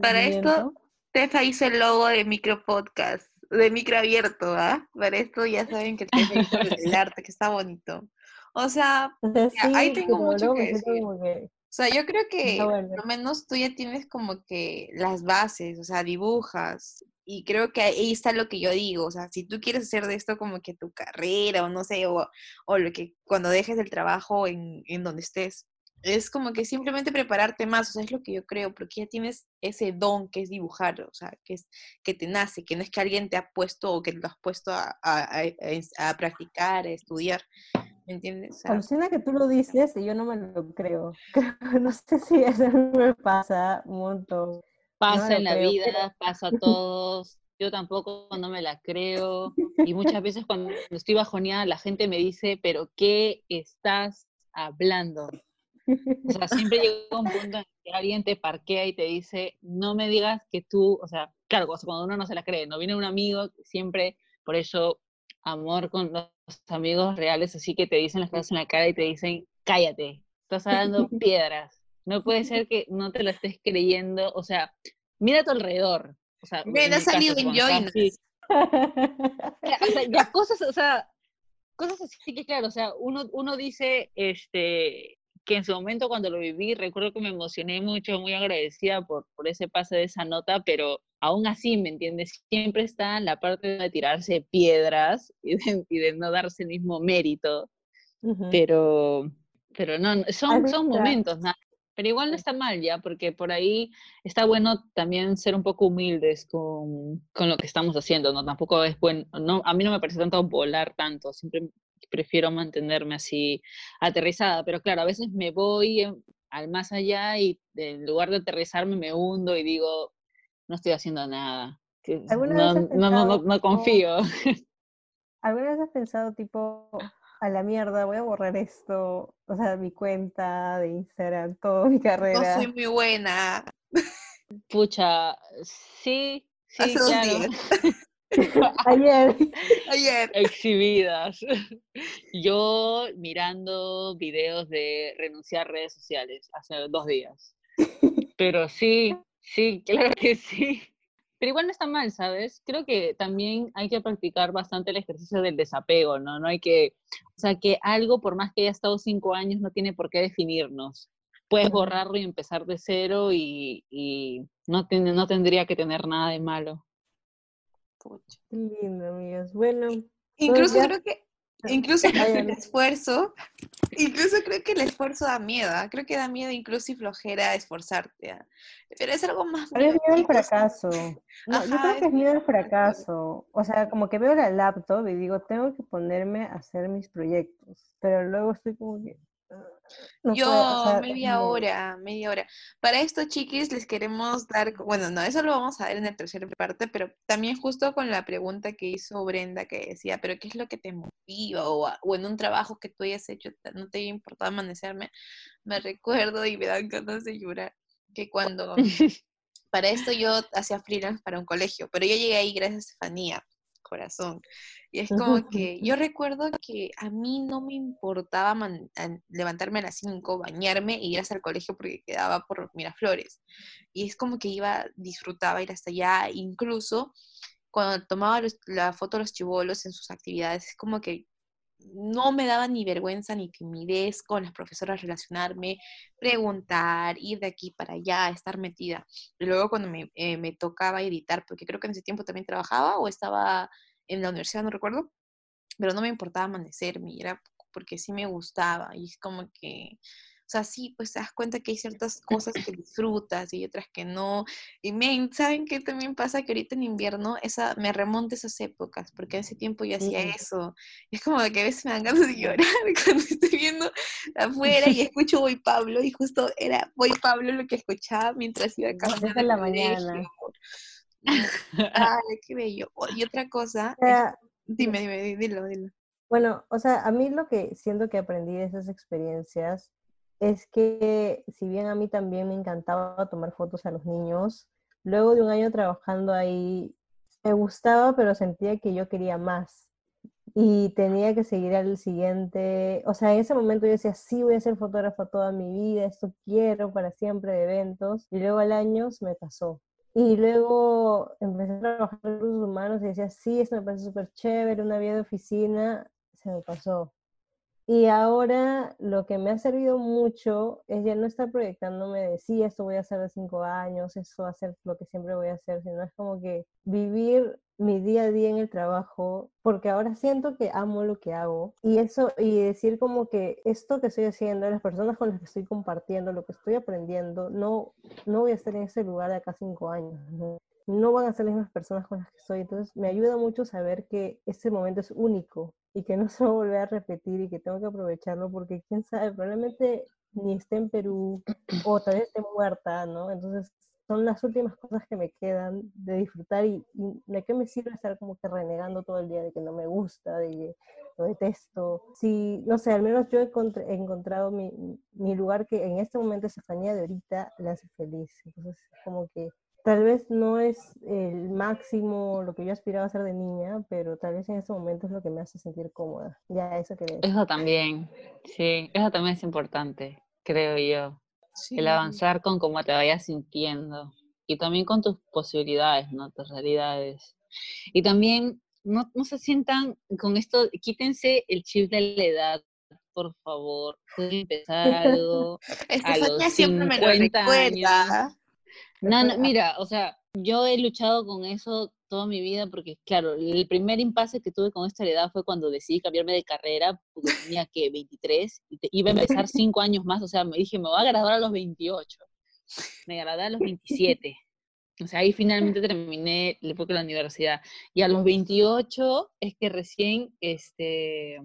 para esto, Tefa hizo el logo de micro podcast, de micro abierto, ¿ah? Para esto ya saben que Tefa hizo el <laughs> arte, que está bonito. O sea, ahí tengo mucho que decir. O sea, yo creo que por lo menos tú ya tienes como que las bases, o sea, dibujas, y creo que ahí está lo que yo digo, o sea, si tú quieres hacer de esto como que tu carrera o no sé, o, o lo que cuando dejes el trabajo en, en donde estés, es como que simplemente prepararte más, o sea, es lo que yo creo, porque ya tienes ese don que es dibujar, o sea, que es que te nace, que no es que alguien te ha puesto o que lo has puesto a, a, a, practicar, a estudiar, ¿me entiendes? O que tú lo dices y yo no me lo creo. <laughs> no sé si eso me pasa un montón. Pasa en la vida, pasa a <laughs> todos. Yo tampoco no me la creo. Y muchas veces cuando estoy bajoneada, la gente me dice, pero ¿qué estás hablando? O sea, siempre llega un punto en que alguien te parquea y te dice, no me digas que tú, o sea, claro, cuando uno no se la cree, no viene un amigo, siempre, por eso, amor con los amigos reales, así que te dicen las cosas en la cara y te dicen, cállate, estás hablando <laughs> piedras. No puede ser que no te lo estés creyendo, o sea, mira a tu alrededor. O sea, Me ha salido en Join. o sea, ya cosas, o sea, cosas así que claro, o sea, uno, uno dice, este, que en su momento cuando lo viví, recuerdo que me emocioné mucho, muy agradecida por, por ese pase de esa nota, pero aún así, ¿me entiendes? Siempre está en la parte de tirarse piedras y de, y de no darse el mismo mérito, pero, pero no, son, son momentos, nada pero igual no está mal ya, porque por ahí está bueno también ser un poco humildes con, con lo que estamos haciendo, ¿no? Tampoco es bueno, no, a mí no me parece tanto volar tanto, siempre prefiero mantenerme así aterrizada, pero claro, a veces me voy al más allá y en lugar de aterrizarme me hundo y digo, no estoy haciendo nada, no, no, no, no, confío. <laughs> ¿Alguna vez has pensado tipo, a la mierda, voy a borrar esto, o sea, mi cuenta de Instagram, toda mi carrera. No soy muy buena. Pucha, sí, <laughs> sí, Hace claro. <laughs> <laughs> Ayer. Ayer. Exhibidas. Yo mirando videos de renunciar a redes sociales hace dos días. Pero sí, sí, claro que sí. Pero igual no está mal, ¿sabes? Creo que también hay que practicar bastante el ejercicio del desapego, ¿no? No hay que, o sea, que algo, por más que haya estado cinco años, no tiene por qué definirnos. Puedes borrarlo y empezar de cero y, y no, no tendría que tener nada de malo. Lindo, amigos. Bueno. Incluso creo que Incluso <laughs> creo que el esfuerzo, incluso creo que el esfuerzo da miedo, ¿ah? creo que da miedo incluso y flojera esforzarte, ¿ah? pero es algo más... Pero es miedo al fracaso, no, yo creo que es miedo al fracaso, o sea, como que veo la laptop y digo, tengo que ponerme a hacer mis proyectos, pero luego estoy como que, yo, media hora, media hora. Para esto, chiquis, les queremos dar, bueno, no, eso lo vamos a ver en el tercer parte, pero también justo con la pregunta que hizo Brenda, que decía, pero ¿qué es lo que te motiva? O, en un trabajo que tú hayas hecho, no te haya importado amanecerme, me recuerdo y me dan ganas de llorar, que cuando, <laughs> para esto yo hacía freelance para un colegio, pero yo llegué ahí gracias a Estefanía, corazón. Y es como que yo recuerdo que a mí no me importaba levantarme a las 5, bañarme e ir hasta el colegio porque quedaba por Miraflores. Y es como que iba, disfrutaba ir hasta allá, incluso cuando tomaba la foto de los chivolos en sus actividades, es como que no me daba ni vergüenza ni timidez con las profesoras relacionarme, preguntar, ir de aquí para allá, estar metida. Y luego cuando me, eh, me tocaba editar, porque creo que en ese tiempo también trabajaba o estaba en la universidad, no recuerdo, pero no me importaba amanecerme, era porque sí me gustaba y es como que sea, sí, pues te das cuenta que hay ciertas cosas que disfrutas y otras que no. Y men, ¿saben qué también pasa? Que ahorita en invierno esa, me remonta esas épocas, porque en ese tiempo yo hacía eso. es como que a veces me dan ganas de llorar <laughs> cuando estoy viendo afuera y escucho Voy Pablo, y justo era Voy Pablo lo que escuchaba mientras iba a casa. Desde la mañana. <laughs> Ay, qué bello. Y otra cosa, dime, dime, dilo, dilo. Bueno, o sea, a mí lo que siento que aprendí de esas experiencias es que si bien a mí también me encantaba tomar fotos a los niños, luego de un año trabajando ahí, me gustaba, pero sentía que yo quería más. Y tenía que seguir al siguiente, o sea, en ese momento yo decía, sí, voy a ser fotógrafa toda mi vida, esto quiero para siempre de eventos. Y luego al año se me pasó. Y luego empecé a trabajar en recursos humanos y decía, sí, esto me parece súper chévere, una vida de oficina, se me pasó. Y ahora lo que me ha servido mucho es ya no estar proyectándome de sí, esto voy a hacer de cinco años, esto va a ser lo que siempre voy a hacer, sino es como que vivir mi día a día en el trabajo, porque ahora siento que amo lo que hago y eso, y decir como que esto que estoy haciendo, las personas con las que estoy compartiendo, lo que estoy aprendiendo, no, no voy a estar en ese lugar de acá cinco años, ¿no? No van a ser las mismas personas con las que estoy. Entonces me ayuda mucho saber que ese momento es único y que no se va a volver a repetir y que tengo que aprovecharlo porque quién sabe, probablemente ni esté en Perú o tal vez esté muerta, ¿no? Entonces son las últimas cosas que me quedan de disfrutar y, de qué me sirve estar como que renegando todo el día de que no me gusta, de que lo detesto. Si, no sé, al menos yo he, encontrado mi, mi, lugar que en este momento Estefanía de ahorita le hace feliz. Entonces, como que tal vez no es el máximo lo que yo aspiraba a ser de niña, pero tal vez en ese momento es lo que me hace sentir cómoda. Ya, eso quería Eso también, sí, eso también es importante, creo yo. El avanzar con cómo te vayas sintiendo y también con tus posibilidades, ¿no? Tus realidades. Y también no, no se sientan con esto, quítense el chip de la edad, por favor. Pueden empezar <laughs> algo a los 50 años. No, no, mira, o sea, yo he luchado con eso toda mi vida porque, claro, el primer impasse que tuve con esta edad fue cuando decidí cambiarme de carrera, porque tenía que 23, y iba a empezar 5 años más, o sea, me dije, me voy a graduar a los 28. Me gradué a los 27. O sea, ahí finalmente terminé la época de la universidad. Y a los 28 es que recién, este,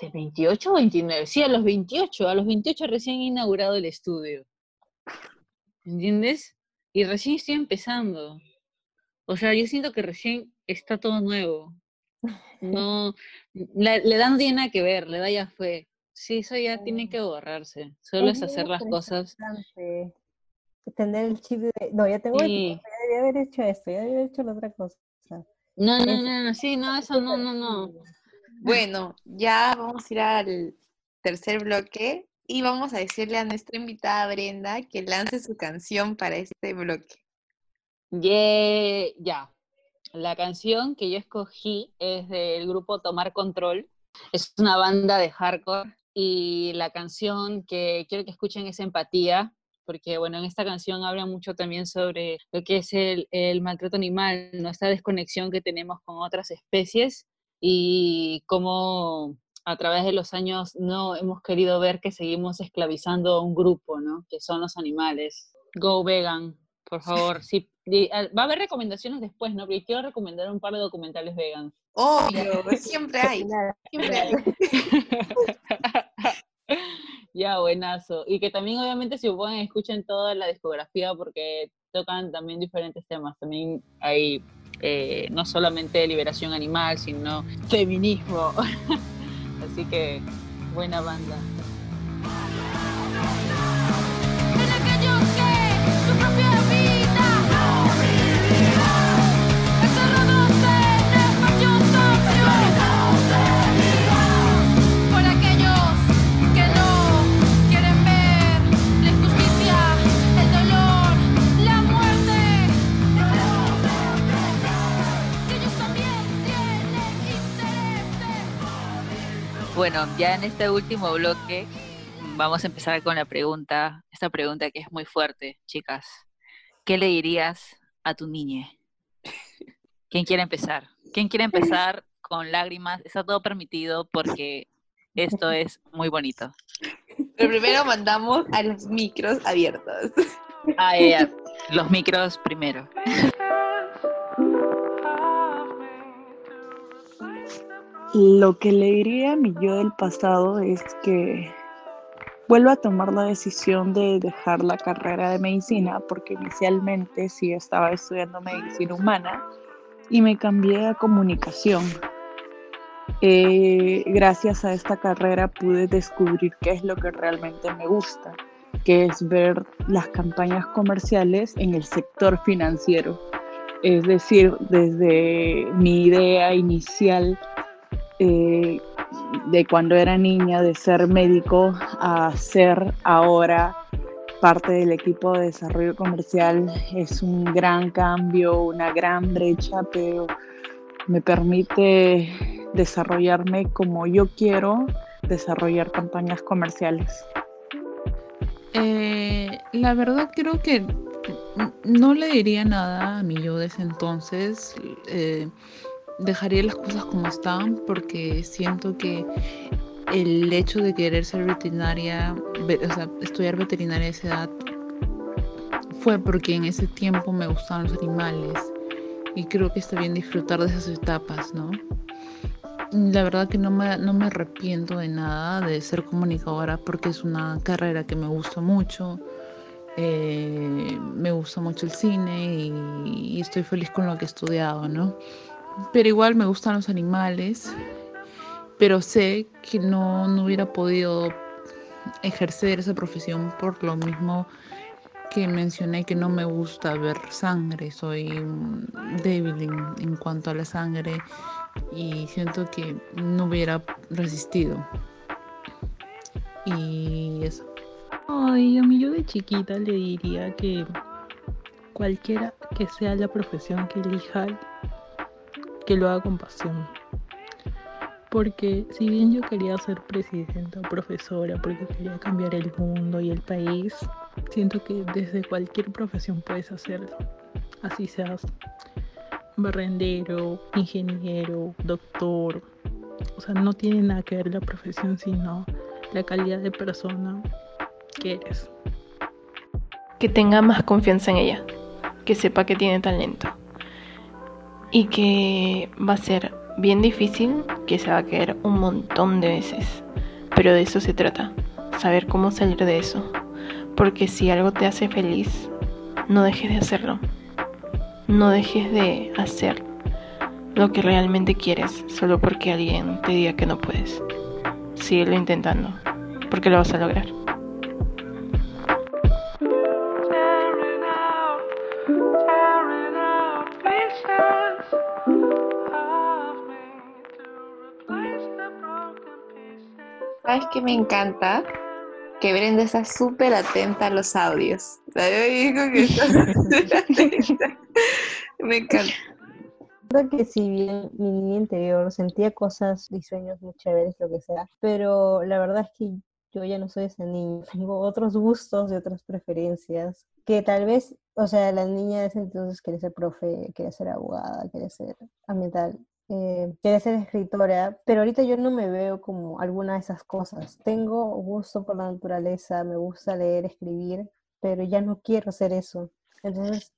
¿de 28 o 29? Sí, a los 28, a los 28 recién he inaugurado el estudio. ¿Entiendes? Y recién estoy empezando. O sea, yo siento que recién está todo nuevo. No, la, no tiene nada que ver, le da ya fue. Sí, eso ya tiene que borrarse. Solo es, hacer las cosas. Tener el chip de, no, ya tengo, sí. ya debería haber hecho esto, ya debería haber hecho la otra cosa. No, no, no, no, sí, no, eso no, no, no. <laughs> Bueno, ya vamos a ir al tercer bloque y vamos a decirle a nuestra invitada Brenda que lance su canción para este bloque. Yeah, ya. La canción que yo escogí es del grupo Tomar Control. Es una banda de hardcore y la canción que quiero que escuchen es Empatía, porque bueno, en esta canción habla mucho también sobre lo que es el, maltrato animal, nuestra desconexión que tenemos con otras especies y cómo a través de los años no hemos querido ver que seguimos esclavizando a un grupo, ¿no? Que son los animales. Go vegan, por favor. Sí, va a haber recomendaciones después, ¿no? Porque quiero recomendar un par de documentales vegan. Obvio, <laughs> siempre hay. Siempre <laughs> hay. ya, buenazo. Y que también obviamente si pueden escuchen toda la discografía porque tocan también diferentes temas. También hay eh, no solamente liberación animal, sino feminismo. <laughs> Así que buena banda. Bueno, ya en este último bloque vamos a empezar con la pregunta, esta pregunta que es muy fuerte, chicas. ¿Qué le dirías a tu niña? ¿Quién quiere empezar? ¿Quién quiere empezar con lágrimas? Está todo permitido porque esto es muy bonito. Pero primero mandamos a los micros abiertos. Ah, ya, los micros primero. Lo que le diría a mi yo del pasado es que vuelva a tomar la decisión de dejar la carrera de medicina porque inicialmente sí estaba estudiando medicina humana y me cambié a comunicación. Eh, gracias a esta carrera pude descubrir qué es lo que realmente me gusta, que es ver las campañas comerciales en el sector financiero. Es decir, desde mi idea inicial eh, de cuando era niña de ser médico a ser ahora parte del equipo de desarrollo comercial es un gran cambio, una gran brecha, pero me permite desarrollarme como yo quiero desarrollar campañas comerciales. Eh, la verdad creo que no le diría nada a mi yo de ese entonces. Eh, dejaría las cosas como están porque siento que el hecho de querer ser veterinaria, o sea, estudiar veterinaria a esa edad, fue porque en ese tiempo me gustaban los animales y creo que está bien disfrutar de esas etapas, ¿no? La verdad que no me, no me arrepiento de nada de ser comunicadora porque es una carrera que me gusta mucho. Eh, me gusta mucho el cine y, y, estoy feliz con lo que he estudiado, ¿no? Pero igual me gustan los animales, pero sé que no, no hubiera podido ejercer esa profesión por lo mismo que mencioné que no me gusta ver sangre, soy débil en, en, cuanto a la sangre y siento que no hubiera resistido. Y eso. Ay, a mí yo de chiquita le diría que cualquiera que sea la profesión que elija, que lo haga con pasión. Porque si bien yo quería ser presidenta o profesora, porque quería cambiar el mundo y el país, siento que desde cualquier profesión puedes hacerlo. Así seas barrendero, ingeniero, doctor. O sea, no tiene nada que ver la profesión, sino la calidad de persona que eres. Que tenga más confianza en ella, que sepa que tiene talento y que va a ser bien difícil, que se va a caer un montón de veces. Pero de eso se trata, saber cómo salir de eso. Porque si algo te hace feliz, no dejes de hacerlo. No dejes de hacer lo que realmente quieres solo porque alguien te diga que no puedes. Síguelo intentando, porque lo vas a lograr. ¿Sabes qué me encanta? Que Brenda está súper atenta a los audios. <laughs> me encanta. Creo que si bien mi niña interior sentía cosas y sueños muy chéveres, lo que sea, pero la verdad es que yo ya no soy ese niño, <laughs> tengo otros gustos y otras preferencias, que tal vez, o sea, la niña de ese entonces quiere ser profe, quiere ser abogada, quiere ser ambiental, eh, quería ser escritora, pero ahorita yo no me veo como alguna de esas cosas. Tengo gusto por la naturaleza, me gusta leer, escribir, pero ya no quiero ser eso. Entonces,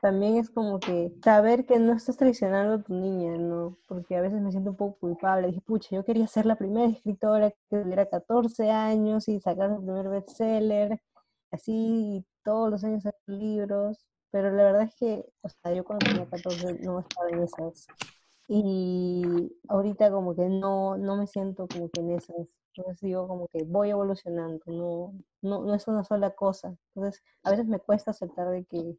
también es como que saber que no estás traicionando a tu niña, ¿no? Porque a veces me siento un poco culpable. Dije, pucha, yo quería ser la primera escritora que tuviera 14 años y sacar el primer bestseller, así todos los años hacer libros, pero la verdad es que, o sea, yo cuando tenía 14 no estaba en esas y ahorita como que no, no me siento como que en esas. Entonces digo como que voy evolucionando, no, no, no es una sola cosa. Entonces a veces me cuesta aceptar de que,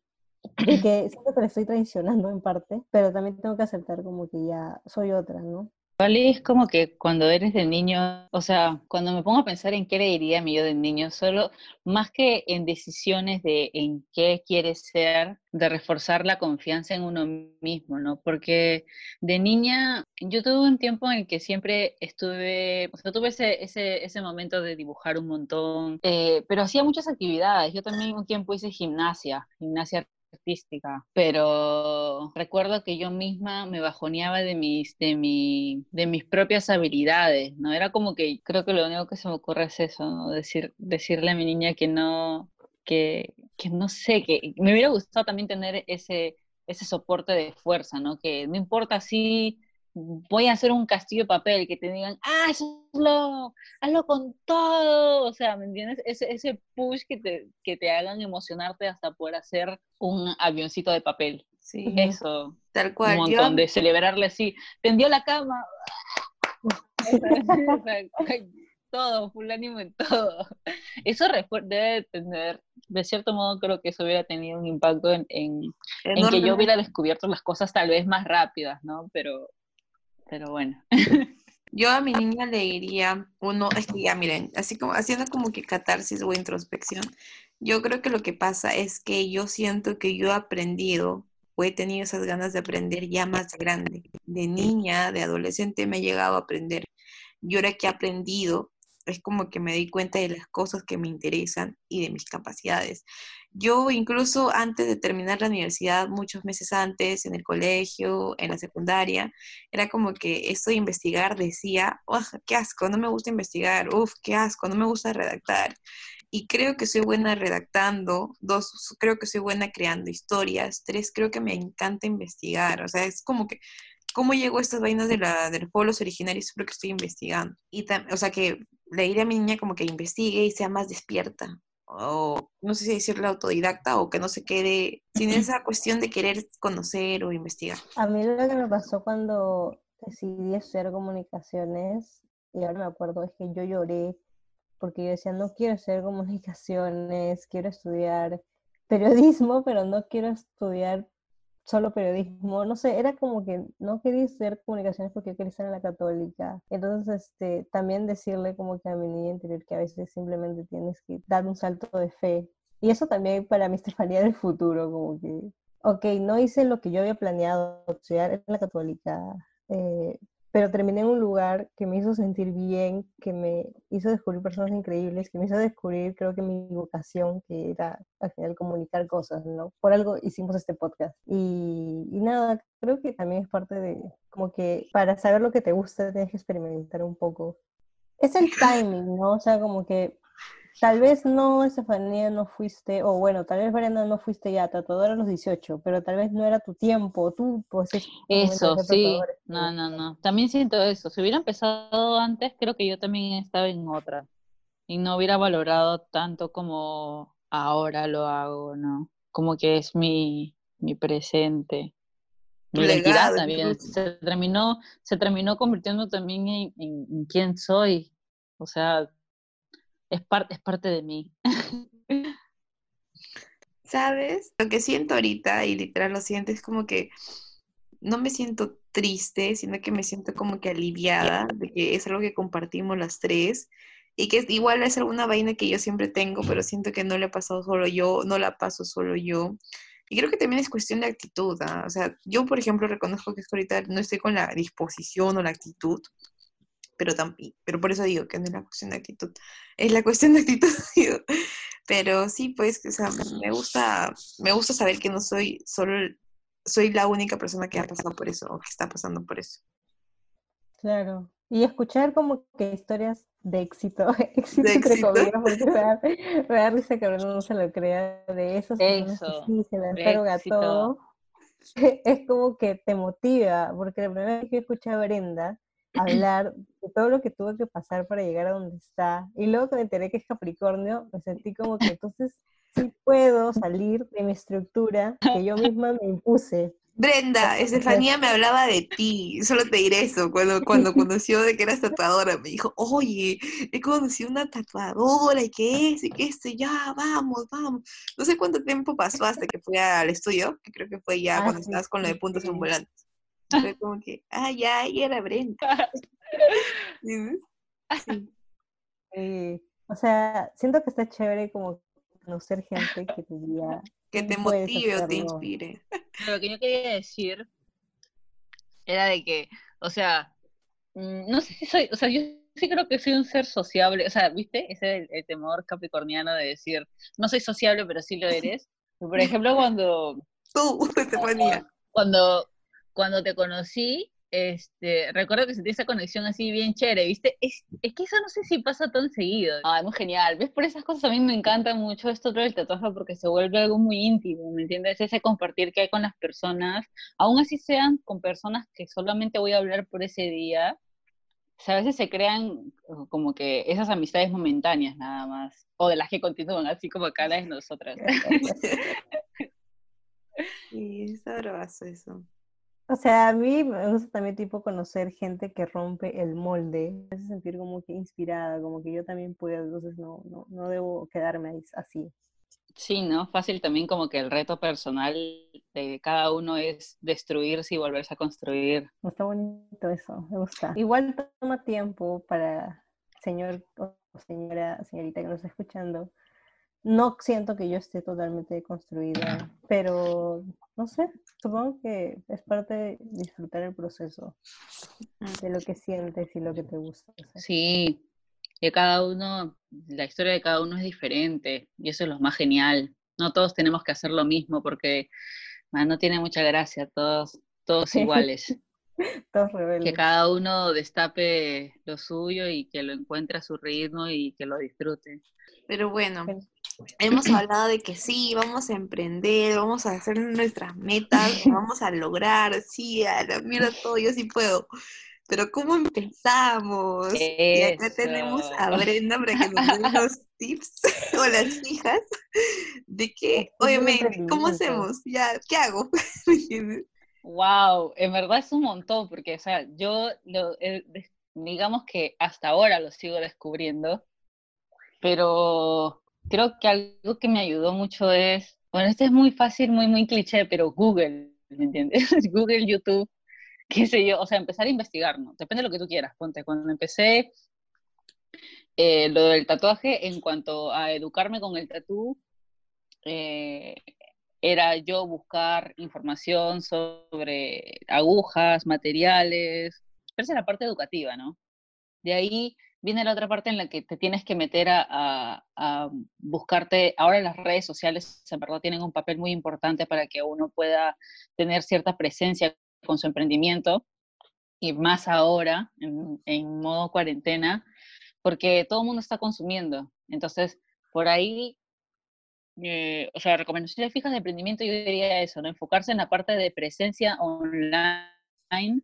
que siento que le estoy traicionando en parte, pero también tengo que aceptar como que ya soy otra, ¿no? Es como que cuando eres de niño, o sea, cuando me pongo a pensar en qué le diría a mi yo de niño, solo más que en decisiones de en qué quieres ser, de reforzar la confianza en uno mismo, ¿no? Porque de niña, yo tuve un tiempo en el que siempre estuve, o sea, tuve ese, ese, ese momento de dibujar un montón, eh, pero hacía muchas actividades. Yo también un tiempo hice gimnasia, gimnasia artística, pero recuerdo que yo misma me bajoneaba de mis, de, mi, de mis propias habilidades, ¿no? Era como que creo que lo único que se me ocurre es eso, ¿no? Decir, decirle a mi niña que no, que, que no sé, que me hubiera gustado también tener ese, ese soporte de fuerza, ¿no? Que no importa si voy a hacer un castillo de papel, que te digan, hazlo, hazlo con todo, o sea, ¿me entiendes? Ese, ese push que te, que te hagan emocionarte hasta poder hacer un avioncito de papel. Sí. Eso. Tal cual. Un montón de celebrarle así. Tendió la cama. <laughs> <laughs> todo, full ánimo en todo. Eso debe tener, de cierto modo creo que eso hubiera tenido un impacto en, en, en que yo hubiera descubierto las cosas tal vez más rápidas, ¿no? Pero pero bueno. <laughs> Yo a mi niña le diría uno, es que ya miren, así como haciendo como que catarsis o introspección, yo creo que lo que pasa es que yo siento que yo he aprendido o he tenido esas ganas de aprender ya más grande. De niña, de adolescente me he llegado a aprender. Y ahora que he aprendido, es como que me di cuenta de las cosas que me interesan y de mis capacidades. Yo incluso antes de terminar la universidad, muchos meses antes, en el colegio, en la secundaria, era como que esto de investigar decía, oh, qué asco, no me gusta investigar, uff, qué asco, no me gusta redactar. Y creo que soy buena redactando, dos, creo que soy buena creando historias, tres, creo que me encanta investigar, o sea, es como que cómo llegó estas vainas de, la, de los pueblos originarios, creo que estoy investigando. Y o sea, que le diré a mi niña como que investigue y sea más despierta. O no sé si decirle autodidacta o que no se quede sin <clears throat> esa cuestión de querer conocer o investigar. A mí lo que me pasó cuando decidí hacer comunicaciones, y ahora me acuerdo, es que yo lloré porque yo decía, no quiero hacer comunicaciones, quiero estudiar periodismo, pero no quiero estudiar solo periodismo, no sé, era como que no quería estudiar comunicaciones porque quería estar en la católica. Entonces, este, también decirle como que a mi niña interior que a veces simplemente tienes que dar un salto de fe. Y eso también para mi <laughs> Estefanía del futuro, como que, ok, no hice lo que yo había planeado estudiar en la católica, eh, pero terminé en un lugar que me hizo sentir bien, que me hizo descubrir personas increíbles, que me hizo descubrir, creo que mi vocación, que era al final comunicar cosas, ¿no? Por algo hicimos este podcast. Y, y nada, creo que también es parte de, como que para saber lo que te gusta, tienes que experimentar un poco. Es el timing, ¿no? O sea, como que Tal vez no, Estefanía, no fuiste, o bueno, tal vez Brenda no fuiste ya tatuadora a los 18, pero tal vez no era tu tiempo, tú pues Eso, sí, no, no, no, también siento eso, si hubiera empezado antes, creo que yo también estaba en otra, y no hubiera valorado tanto como ahora lo hago, ¿no? Como que es mi, mi presente. Mi identidad también se terminó, se terminó convirtiendo también en, en, en quién soy. O sea, es, parte es parte de mí. <laughs> ¿Sabes? Lo que siento ahorita, y literal lo siento, es como que no me siento triste, sino que me siento como que aliviada de que es algo que compartimos las tres y que igual es alguna vaina que yo siempre tengo, pero siento que no le ha pasado solo yo, no la paso solo yo. Y creo que también es cuestión de actitud. ¿ah? O sea, yo, por ejemplo, reconozco que ahorita no estoy con la disposición o la actitud pero, pero por eso digo que no es la cuestión de actitud, es la cuestión de actitud, <laughs> Pero sí, pues, o sea, me gusta, me gusta saber que no soy solo, soy la única persona que ha pasado por eso o que está pasando por eso. Claro, y escuchar como que historias de éxito, <laughs> éxito, entre comillas, porque me da, risa que no se lo crea de eso, eso sí, se lanzaron a todo. <laughs> Es como que te motiva, porque la primera vez que escuché a Brenda, hablar de todo lo que tuve que pasar para llegar a donde está. Y luego que me enteré que es Capricornio, me sentí como que entonces sí puedo salir de mi estructura que yo misma me impuse. Brenda, Estefanía me hablaba de ti, solo te diré eso, cuando, cuando <laughs> conoció de que eras tatuadora, me dijo, oye, he conocido una tatuadora, y que es, y que esto, ya, vamos, vamos. No sé cuánto tiempo pasó hasta que fui al estudio, que creo que fue ya ah, cuando estabas con lo de puntos ambulantes. Fue como que, ah, ya, y era Brenda. <laughs> Sí. o sea, siento que está chévere como conocer gente que te diga... <laughs> Que te motive o te inspire. lo que yo quería decir era de que, o sea, mm, no sé si soy, o sea, yo sí creo que soy un ser sociable, o sea, ¿viste? Ese es el, temor capricorniano de decir, no soy sociable, pero sí lo eres. <laughs> Por ejemplo, cuando... Tú, te ponía. Cuando, cuando te conocí, este, recuerdo que sentí esa conexión así bien chévere, ¿viste? Es, es, que eso no sé si pasa tan seguido. Ah, es muy genial. ¿Ves? Por esas cosas a mí me encanta mucho esto del tatuaje porque se vuelve algo muy íntimo, ¿me entiendes? Ese compartir que hay con las personas, aún así sean con personas que solamente voy a hablar por ese día. O sea, a veces se crean como que esas amistades momentáneas nada más, o de las que continúan, así como acá las de nosotras. <laughs> sí, es sabroso eso. O sea, a mí me gusta también tipo conocer gente que rompe el molde, me hace sentir como que inspirada, como que yo también puedo, entonces no, no, no debo quedarme así. Sí, ¿no? Fácil también como que el reto personal de cada uno es destruirse y volverse a construir. Está bonito eso, me gusta. Igual toma tiempo para señor o señora, señorita que nos está escuchando, no siento que yo esté totalmente construida, pero no sé, supongo que es parte de disfrutar el proceso, de lo que sientes y lo que te gusta. Sí, que cada uno, la historia de cada uno es diferente y eso es lo más genial. No todos tenemos que hacer lo mismo porque no tiene mucha gracia, todos, todos iguales. <laughs> todos rebeldes. Que cada uno destape lo suyo y que lo encuentre a su ritmo y que lo disfrute. Pero bueno, hemos hablado de que sí, vamos a emprender, vamos a hacer nuestras metas, <laughs> vamos a lograr, sí, a la mierda todo, yo sí puedo. Pero ¿cómo empezamos? Y acá tenemos a <laughs> Brenda para que nos dé los tips <laughs> o las hijas de que, oye, ¿cómo hacemos? Ya, ¿qué hago? wow, en verdad es un montón, porque, o sea, yo, lo, digamos que hasta ahora lo sigo descubriendo, pero creo que algo que me ayudó mucho es, bueno, este es muy fácil, muy, muy cliché, pero Google, ¿me entiendes? <laughs> Google, YouTube, qué sé yo, o sea, empezar a investigar, ¿no? Depende de lo que tú quieras, ponte, cuando empecé eh, lo del tatuaje, en cuanto a educarme con el tatú, eh, era yo buscar información sobre agujas, materiales, esa es la parte educativa, ¿no? De ahí viene la otra parte en la que te tienes que meter a, buscarte, ahora las redes sociales en verdad tienen un papel muy importante para que uno pueda tener cierta presencia con su emprendimiento, y más ahora, en, modo cuarentena, porque todo el mundo está consumiendo. Entonces, por ahí, eh, o sea, recomendaciones fijas de emprendimiento, yo diría eso, ¿no? Enfocarse en la parte de presencia online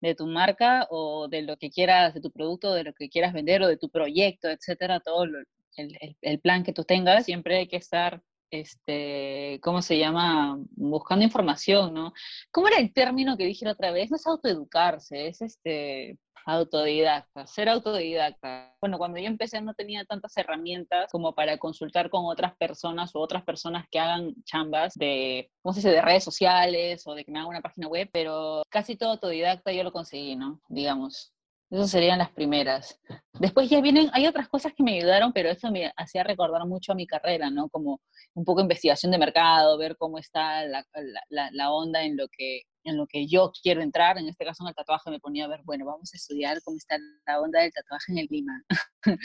de tu marca o de lo que quieras, de tu producto, de lo que quieras vender o de tu proyecto, etcétera, todo el, plan que tú tengas, siempre hay que estar, este, ¿cómo se llama? Buscando información, ¿no? ¿Cómo era el término que dije otra vez? No es autoeducarse, es este, Autodidacta, ser autodidacta. Bueno, cuando yo empecé no tenía tantas herramientas como para consultar con otras personas o otras personas que hagan chambas de, ¿cómo se dice?, de redes sociales o de que me hagan una página web, pero casi todo autodidacta yo lo conseguí, ¿no? Digamos. Esas serían las primeras. Después ya vienen, hay otras cosas que me ayudaron, pero eso me hacía recordar mucho a mi carrera, ¿no? Como un poco investigación de mercado, ver cómo está la, la, la onda en lo que en lo que yo quiero entrar, en este caso en el tatuaje me ponía a ver, bueno, vamos a estudiar cómo está la onda del tatuaje en el clima. <laughs>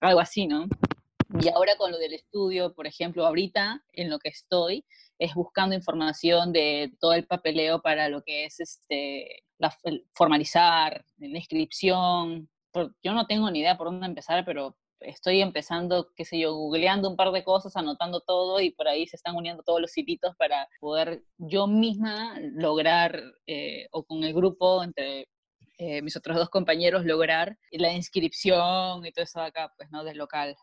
Algo así, ¿no? Y ahora con lo del estudio, por ejemplo, ahorita en lo que estoy es buscando información de todo el papeleo para lo que es este, la, formalizar, la inscripción. yo no tengo ni idea por dónde empezar, pero estoy empezando, qué sé yo, googleando un par de cosas, anotando todo y por ahí se están uniendo todos los hilitos para poder yo misma lograr, eh, o con el grupo entre eh, mis otros dos compañeros, lograr la inscripción y todo eso acá, pues, ¿no? Del local.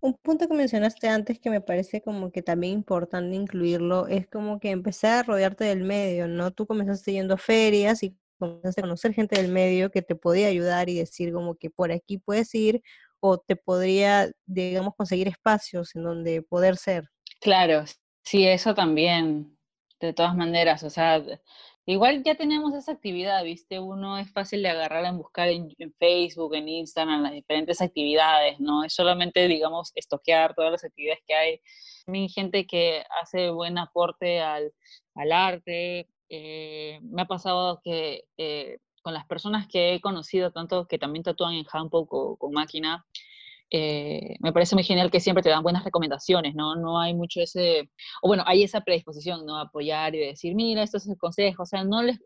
Un punto que mencionaste antes que me parece como que también importante incluirlo es como que empezar a rodearte del medio, ¿no? Tú comenzaste yendo a ferias y conocer gente del medio que te podía ayudar y decir como que por aquí puedes ir o te podría, digamos, conseguir espacios en donde poder ser. Claro, sí, eso también, de todas maneras, o sea, Igual ya tenemos esa actividad, ¿viste? Uno es fácil de agarrar en buscar en, Facebook, en Instagram, las diferentes actividades, ¿no? Es solamente, digamos, estoquear todas las actividades que hay. Hay gente que hace buen aporte al, al arte. Eh, me ha pasado que eh, con las personas que he conocido, tanto que también tatúan en handpoke o con máquina, eh, me parece muy genial que siempre te dan buenas recomendaciones, ¿no? No hay mucho ese, o bueno, hay esa predisposición, ¿no? Apoyar y decir, mira, esto es el consejo, o sea, no les,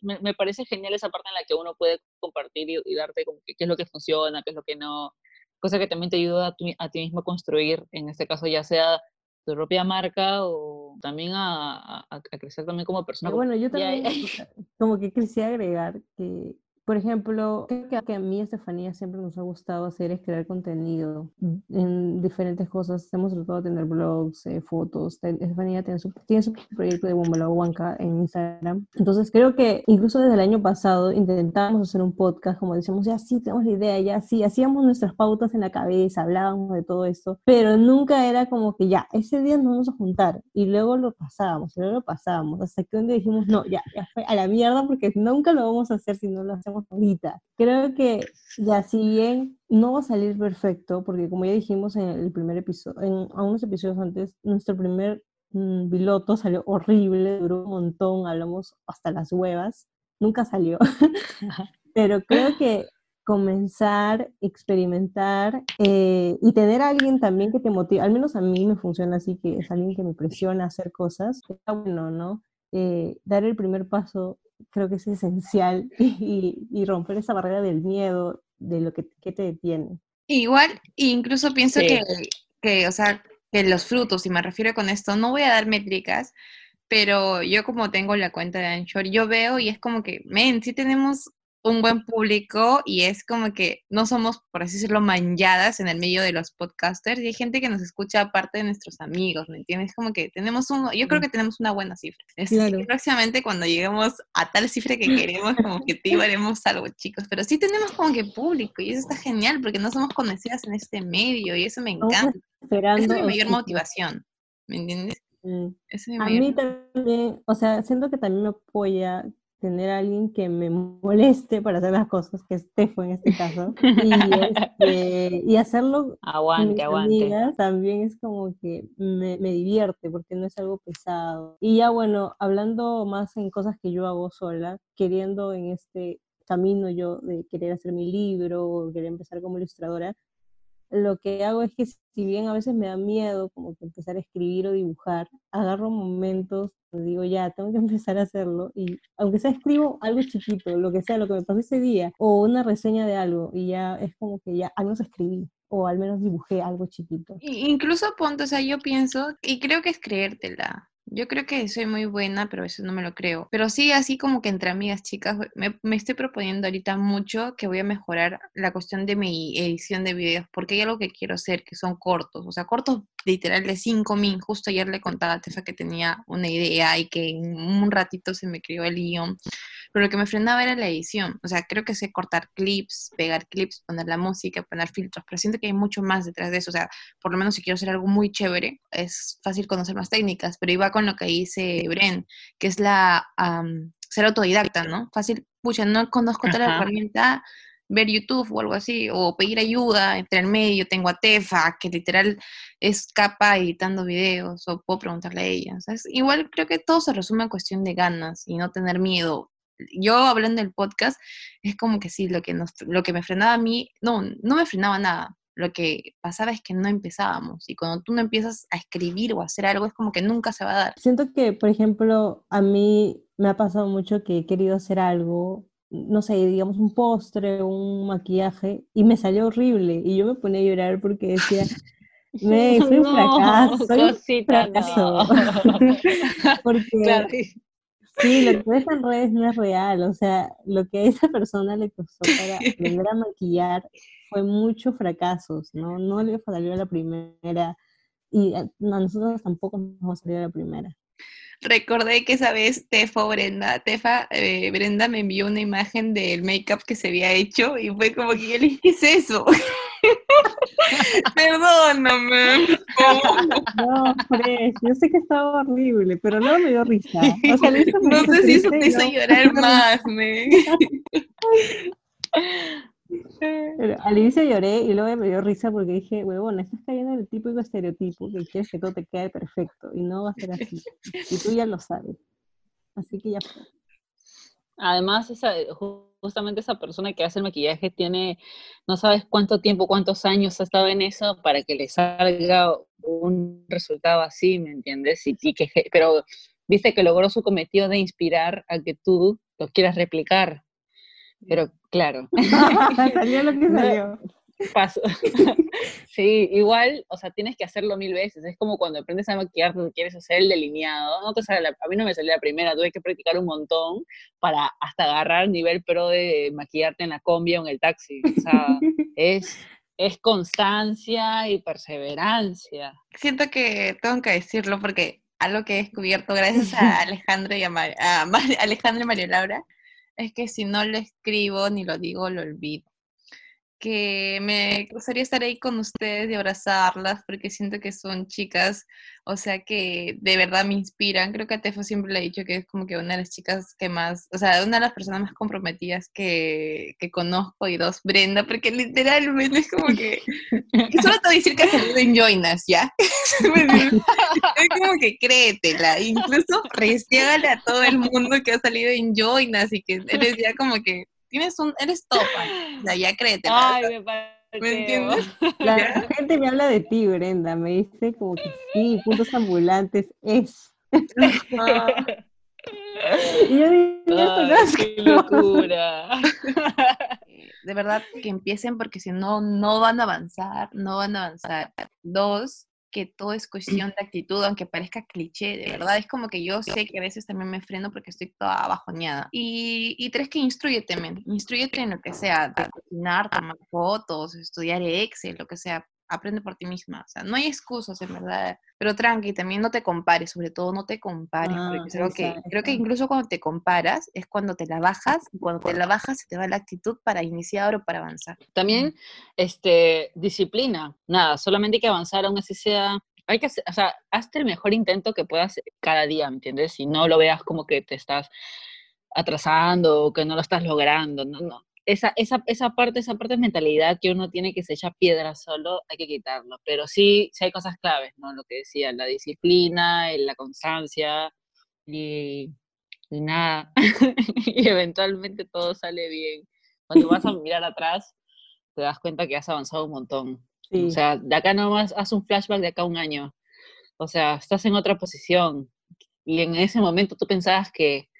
me, parece genial esa parte en la que uno puede compartir y, darte como qué es lo que funciona, qué es lo que no, cosa que también te ayuda a, a ti mismo a construir, en este caso ya sea tu propia marca o también a, a, crecer también como persona. Bueno, yo también <laughs> como que quisiera agregar que por ejemplo, creo que a mí, Estefanía, siempre nos ha gustado hacer es crear contenido en diferentes cosas. Hemos tratado de tener blogs, eh, fotos. Estefanía tiene su, tiene su proyecto de Bombalo Huanca en Instagram. Entonces, creo que incluso desde el año pasado intentamos hacer un podcast, como decíamos, ya sí, tenemos la idea, ya sí, hacíamos nuestras pautas en la cabeza, hablábamos de todo esto, pero nunca era como que ya, ese día nos vamos a juntar y luego lo pasábamos, y luego lo pasábamos, hasta que un día dijimos, no, ya, ya fue a la mierda porque nunca lo vamos a hacer si no lo hacemos ahorita. Creo que ya si bien no va a salir perfecto, porque como ya dijimos en el primer episodio, en unos episodios antes, nuestro primer mm, piloto salió horrible, duró un montón, hablamos hasta las huevas, nunca salió. <laughs> Pero creo que comenzar, experimentar eh, y tener a alguien también que te motive, al menos a mí me funciona así, que es alguien que me presiona a hacer cosas, está bueno, ¿no? Eh, dar el primer paso creo que es esencial <laughs> y, romper esa barrera del miedo, de lo que, te detiene. Igual, incluso pienso que, que, o sea, que los frutos, y me refiero con esto, no voy a dar métricas, pero yo como tengo la cuenta de Anchor, yo veo y es como que, men, sí tenemos un buen público y es como que no somos, por así decirlo, manchadas en el medio de los podcasters y hay gente que nos escucha aparte de nuestros amigos, ¿me entiendes? Como que tenemos un, yo creo que tenemos una buena cifra. <laughs> Es próximamente cuando lleguemos a tal cifra que queremos, como te haremos algo, chicos, pero sí tenemos como que público y eso está genial porque no somos conocidas en este medio y eso me encanta. Esa es mi mayor motivación, ¿me entiendes? a mí también, o sea, siento que también me apoya tener a alguien que me moleste para hacer las cosas, que es Tefo en este caso, y, este, y hacerlo <laughs> aguante, aguante. también es como que me, me, divierte porque no es algo pesado. Y ya bueno, hablando más en cosas que yo hago sola, queriendo en este camino yo de querer hacer mi libro, querer empezar como ilustradora, lo que hago es que si bien a veces me da miedo como que empezar a escribir o dibujar, agarro momentos, digo ya, tengo que <laughs> empezar a hacerlo y aunque sea escribo algo chiquito, lo que sea, lo que me pasó ese día, o una reseña de algo y ya es como que ya al menos escribí o al menos dibujé algo chiquito. Incluso ponte, o sea, yo pienso, y creo que es creértela, yo creo que soy muy buena, pero eso no me lo creo. Pero sí, así como que entre amigas chicas, me, me, estoy proponiendo ahorita mucho que voy a mejorar la cuestión de mi edición de videos, porque hay algo que quiero hacer, que son cortos, o sea, cortos literal de 5 min. Justo ayer le contaba a Tefa que tenía una idea y que en un ratito se me crió el guion pero lo que me frenaba era la edición. O sea, creo que sé cortar clips, pegar clips, poner la música, poner filtros, pero siento que hay mucho más detrás de eso. O sea, por lo menos si quiero hacer algo muy chévere, es fácil conocer más técnicas, pero iba con lo que dice Bren, que es la ser autodidacta, ¿no? Fácil, pucha, no conozco toda la herramienta, ver YouTube o algo así, o pedir ayuda entre el medio, tengo a Tefa, que literal es capa editando videos, o puedo preguntarle a ella. O sea, igual creo que todo se resume en cuestión de ganas y no tener miedo yo hablando del podcast, es como que sí, lo que, nos, lo que me frenaba a mí, no, no me frenaba nada. Lo que pasaba es que no empezábamos. Y cuando tú no empiezas a escribir o a hacer algo, es como que nunca se va a dar. Siento que, por ejemplo, a mí me ha pasado mucho que he querido hacer algo, no sé, digamos un postre, un maquillaje, y me salió horrible. Y yo me ponía a llorar porque decía, <laughs> me, soy un fracaso, soy un fracaso. <laughs> <laughs> porque Sí, lo <laughs> que ves en redes no es real, o sea, lo que a esa persona le costó para <laughs> aprender a maquillar fue muchos fracasos, ¿no? No le salió a la primera y a nosotros tampoco nos salir a la primera. Recordé que esa vez Tefa Brenda, Tefa, eh, Brenda me envió una imagen del make-up que se había hecho y fue como que yo le dije, eso? <laughs> Perdóname. No, Fresh, yo sé que estaba horrible, pero no me dio risa. O sea, <laughs> no sé si eso te hizo llorar <laughs> más, me. Al inicio lloré y luego me dio risa porque dije, huevón, estás cayendo en el típico estereotipo que quieres que todo te quede perfecto y no va a ser así. Y tú ya lo sabes. Así que ya fue. Además, esa, justamente esa persona que hace el maquillaje tiene, no sabes cuánto tiempo, cuántos años ha estado en eso para que le salga un resultado así, ¿me entiendes? Y, que, pero dice que logró su cometido de inspirar a que tú lo quieras replicar. Pero claro. <laughs> <laughs> salió lo que salió. Paso. <laughs> sí, igual, o sea, tienes que hacerlo mil veces. Es como cuando aprendes a maquillar, quieres hacer el delineado. No te sale a mí no me salió la primera, tuve que practicar un montón para hasta agarrar nivel pro de maquillarte en la combi o en el taxi. O sea, es, es constancia y perseverancia. Siento que tengo que decirlo porque algo que he descubierto gracias a Alejandro y a, a Alejandro y María Laura es que si no lo escribo ni lo digo, lo olvido que me gustaría estar ahí con ustedes y abrazarlas porque siento que son chicas, o sea, que de verdad me inspiran. Creo que a Tefo siempre le he dicho que es como que una de las chicas que más, o sea, una de las personas más comprometidas que, que conozco y dos, Brenda, porque literalmente es como que, <laughs> solo te voy a decir que ha salido en Joinas, ¿ya? <laughs> es como que créetela, incluso restiágale a todo el mundo que ha salido en Joinas y que eres ya como que tienes un, eres top, o sea, ya créete. Ay, me parece. ¿Me entiendes? <laughs> La gente me habla de ti, Brenda, me dice como que sí, puntos ambulantes es. <laughs> y yo digo, qué locura. De verdad, que empiecen porque si no, no van a avanzar, no van a avanzar. Dos, que todo es <clears throat> cuestión de actitud, aunque parezca cliché, de verdad es como que yo sé que a veces también me freno porque estoy toda bajoneada. Y, y tres, que instruyete, men, instruyete en lo que sea, de cocinar, tomar fotos, estudiar Excel, lo que sea, aprende por ti misma. O sea, no hay excusas, en verdad. Pero tranqui, también no te compares, sobre todo no te compares, porque creo, que, creo que incluso cuando te comparas es cuando te la bajas, y cuando te la bajas se te va la actitud para iniciar o para avanzar. También, este, disciplina. Nada, solamente hay que avanzar, aún así sea hay que hacer, o sea, hazte el mejor intento que puedas cada día, ¿me entiendes? Y no lo veas como que te estás atrasando o que no lo estás logrando, no, no esa, esa, esa parte, esa parte de mentalidad que uno tiene que se echa piedra solo, hay que quitarlo. Pero sí, sí hay cosas claves, ¿no? Lo que decía, la disciplina, la constancia y, y nada. <laughs> y eventualmente todo sale bien. Cuando vas a <laughs> mirar atrás, te das cuenta que has avanzado un montón. O sea, de acá nomás haz un flashback de acá un año. O sea, estás en otra posición. Y en ese momento tú pensabas que,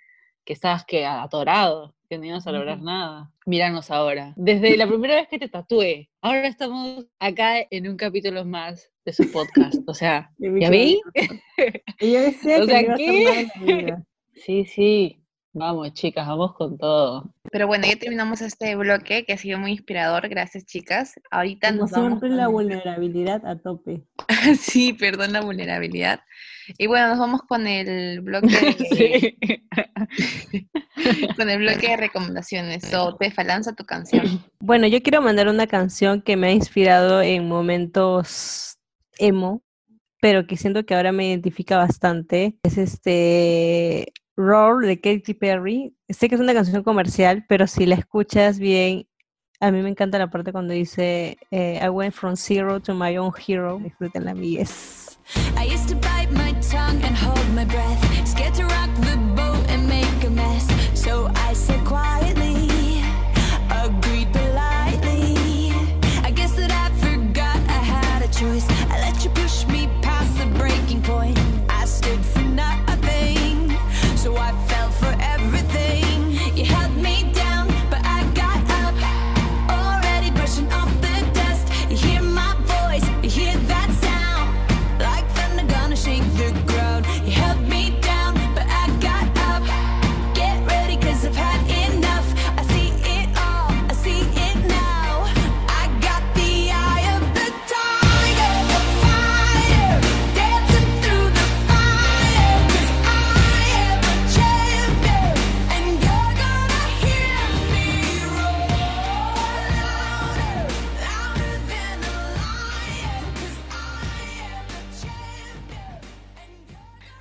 que estabas que atorado que no ibas a lograr nada. Míranos ahora. Desde la primera vez que te tatué, ahora estamos acá en un capítulo más de su podcast. O sea, <laughs> ¿ya vi? Y yo <laughs> decía o que sea, ¿qué? <laughs> Sí, sí. Vamos, chicas, vamos con todo. Pero bueno, ya terminamos este bloque que ha sido muy inspirador. Gracias, chicas. Ahorita Como nos siempre, vamos. la vulnerabilidad a tope. <laughs> sí, perdón la vulnerabilidad. Y bueno, nos vamos con el bloque de, <laughs> <laughs> con el bloque de recomendaciones. So, Tefa, lanza tu canción. <clears throat> Bueno, yo quiero mandar una canción que me ha inspirado en momentos emo, pero que siento que ahora me identifica bastante. Es este Roar de Katy Perry. Sé que es una canción comercial, pero si la escuchas bien, a mí me encanta la parte cuando dice eh, I went from zero to my own hero. Disfrútenla, amigues. I used to bite my tongue and hold my breath,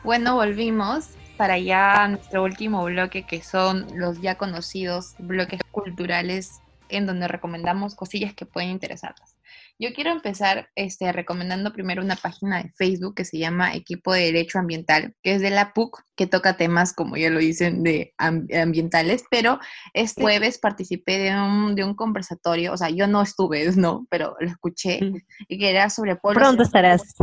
Bueno, volvimos para ya nuestro último bloque, que son los ya conocidos bloques culturales, en donde recomendamos cosillas que pueden interesarlas. Yo quiero empezar este, recomendando primero una página de Facebook que se llama Equipo de Derecho Ambiental, que es de la PUC, que toca temas, como ya lo dicen, de ambientales, pero este jueves participé de un, de un conversatorio, o sea, yo no estuve, ¿no? Pero lo escuché, y que era sobre pueblos... Pronto estarás.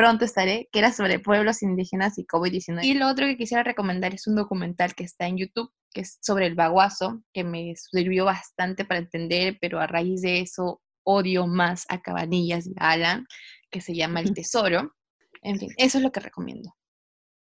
Pronto estaré, que era sobre pueblos indígenas y COVID-19. Y lo otro que quisiera recomendar es un documental que está en YouTube, que es sobre el baguazo, que me sirvió bastante para entender, pero a raíz de eso odio más a Cabanillas y a Alan, que se llama El Tesoro. En fin, eso es lo que recomiendo.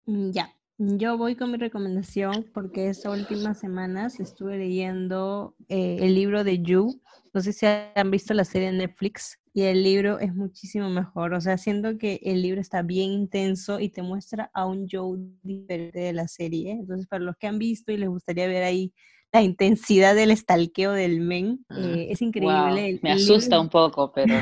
Mm, ya, yo voy con mi recomendación porque estas últimas semanas estuve leyendo eh, el libro de You. No sé si han visto la serie de Netflix y el libro es muchísimo mejor. O sea, siento que el libro está bien intenso y te muestra a un Joe diferente de la serie. Entonces, para los que han visto y les gustaría ver ahí la intensidad del estalqueo del men. Mm, eh, es increíble. me asusta un poco, pero...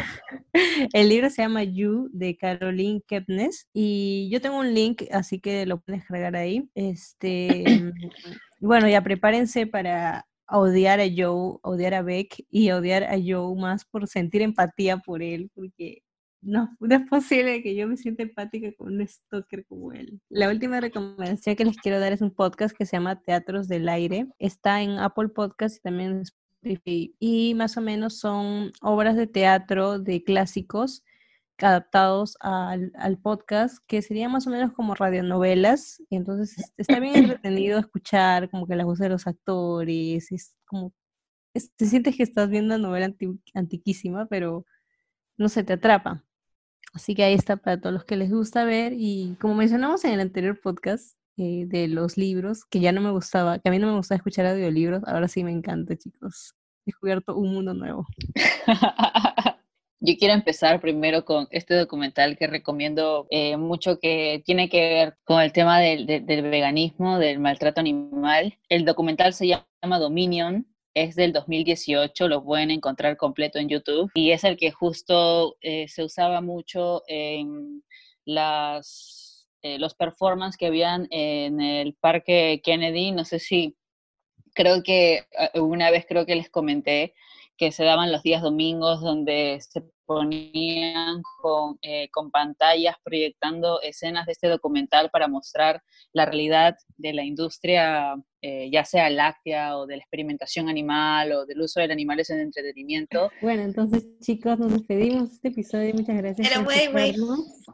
<laughs> el libro se llama You de Caroline Kepnes y yo tengo un link, así que lo puedes descargar ahí. Este, <coughs> bueno, ya prepárense para odiar a Joe, odiar a Beck y odiar a Joe más por sentir empatía por él, porque <laughs> no, es posible que yo me sienta empática con un stalker como él. La última recomendación que les quiero dar es un podcast que se llama Teatros del Aire. Está en Apple Podcast y también en Spotify. Y más o menos son obras de teatro de clásicos adaptados al, al, podcast, que serían más o menos como radionovelas. Y entonces está bien <clears throat> entretenido escuchar como que la voz de los actores. Es como, te sientes que estás viendo una novela antiquísima, pero no se te atrapa. Así que ahí está para todos los que les gusta ver. Y como mencionamos en el anterior podcast eh, de los libros, que ya no me gustaba, que a mí no me gustaba escuchar audiolibros, ahora sí me encanta, chicos. He descubierto un mundo nuevo. <laughs> Yo quiero empezar primero con este documental que recomiendo eh, mucho que tiene que ver con el tema del, veganismo, del maltrato animal. El documental se llama Dominion, es del 2018, lo pueden encontrar completo en YouTube y es el que justo eh, se usaba mucho en las, eh, los performances que habían en el Parque Kennedy. No sé si, creo que una vez creo que les comenté que se daban los días domingos donde se ponían con, eh, con, pantallas proyectando escenas de este documental para mostrar la realidad de la industria, eh, ya sea láctea o de la experimentación animal o del uso de animales en entretenimiento. <laughs> Bueno, entonces chicos, nos despedimos de este episodio. Muchas gracias. Pero güey,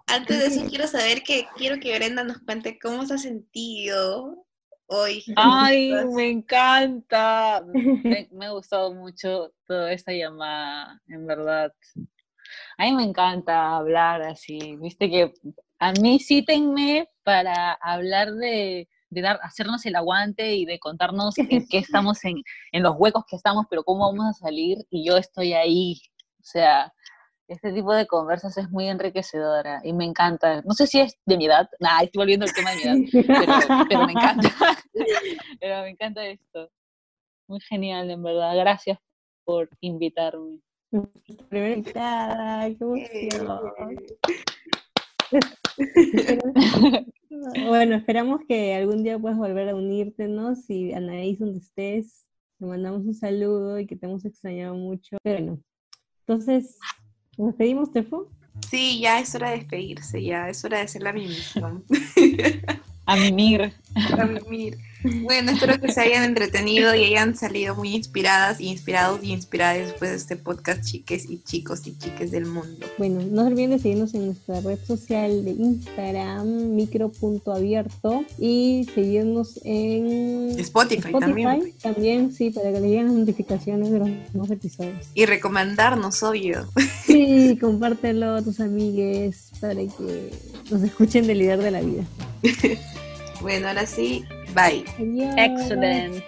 antes de eso <laughs> quiero saber que quiero que Brenda nos cuente cómo se ha sentido hoy. Ay, me <laughs> encanta. Me, <laughs> me, ha gustado mucho toda esta llamada, en verdad. A mí me encanta hablar así, viste que a mí cítenme para hablar de, de dar, hacernos el aguante y de contarnos en qué estamos, en, en los huecos que estamos, pero cómo vamos a salir y yo estoy ahí. O sea, este tipo de conversas es muy enriquecedora y me encanta. No sé si es de mi edad, nada, estoy volviendo al tema de mi edad, pero, me encanta. <laughs> pero me encanta esto. Muy genial, en verdad. Gracias por invitarme. Primera invitada, qué emoción. <laughs> bueno, esperamos que algún día puedas volver a unirte, ¿no? Si Anaís, donde estés, te mandamos un saludo y que te hemos extrañado mucho. bueno, entonces, ¿nos despedimos, Tefo? Sí, ya es hora de despedirse, ya es hora de hacer la misión. <laughs> a mimir. A mimir. Bueno, espero que se hayan entretenido y hayan salido muy inspiradas, inspirados y inspiradas después de este podcast, chiques y chicos y chiques del mundo. Bueno, no se olviden de seguirnos en nuestra red social de Instagram, micro.abierto, y seguirnos en Spotify, también. También, sí, para que les lleguen las notificaciones de los nuevos episodios. Y recomendarnos, obvio. Sí, compártelo a tus amigues para que nos escuchen del líder de la vida. <laughs> bueno, ahora sí, Bye. Excellent.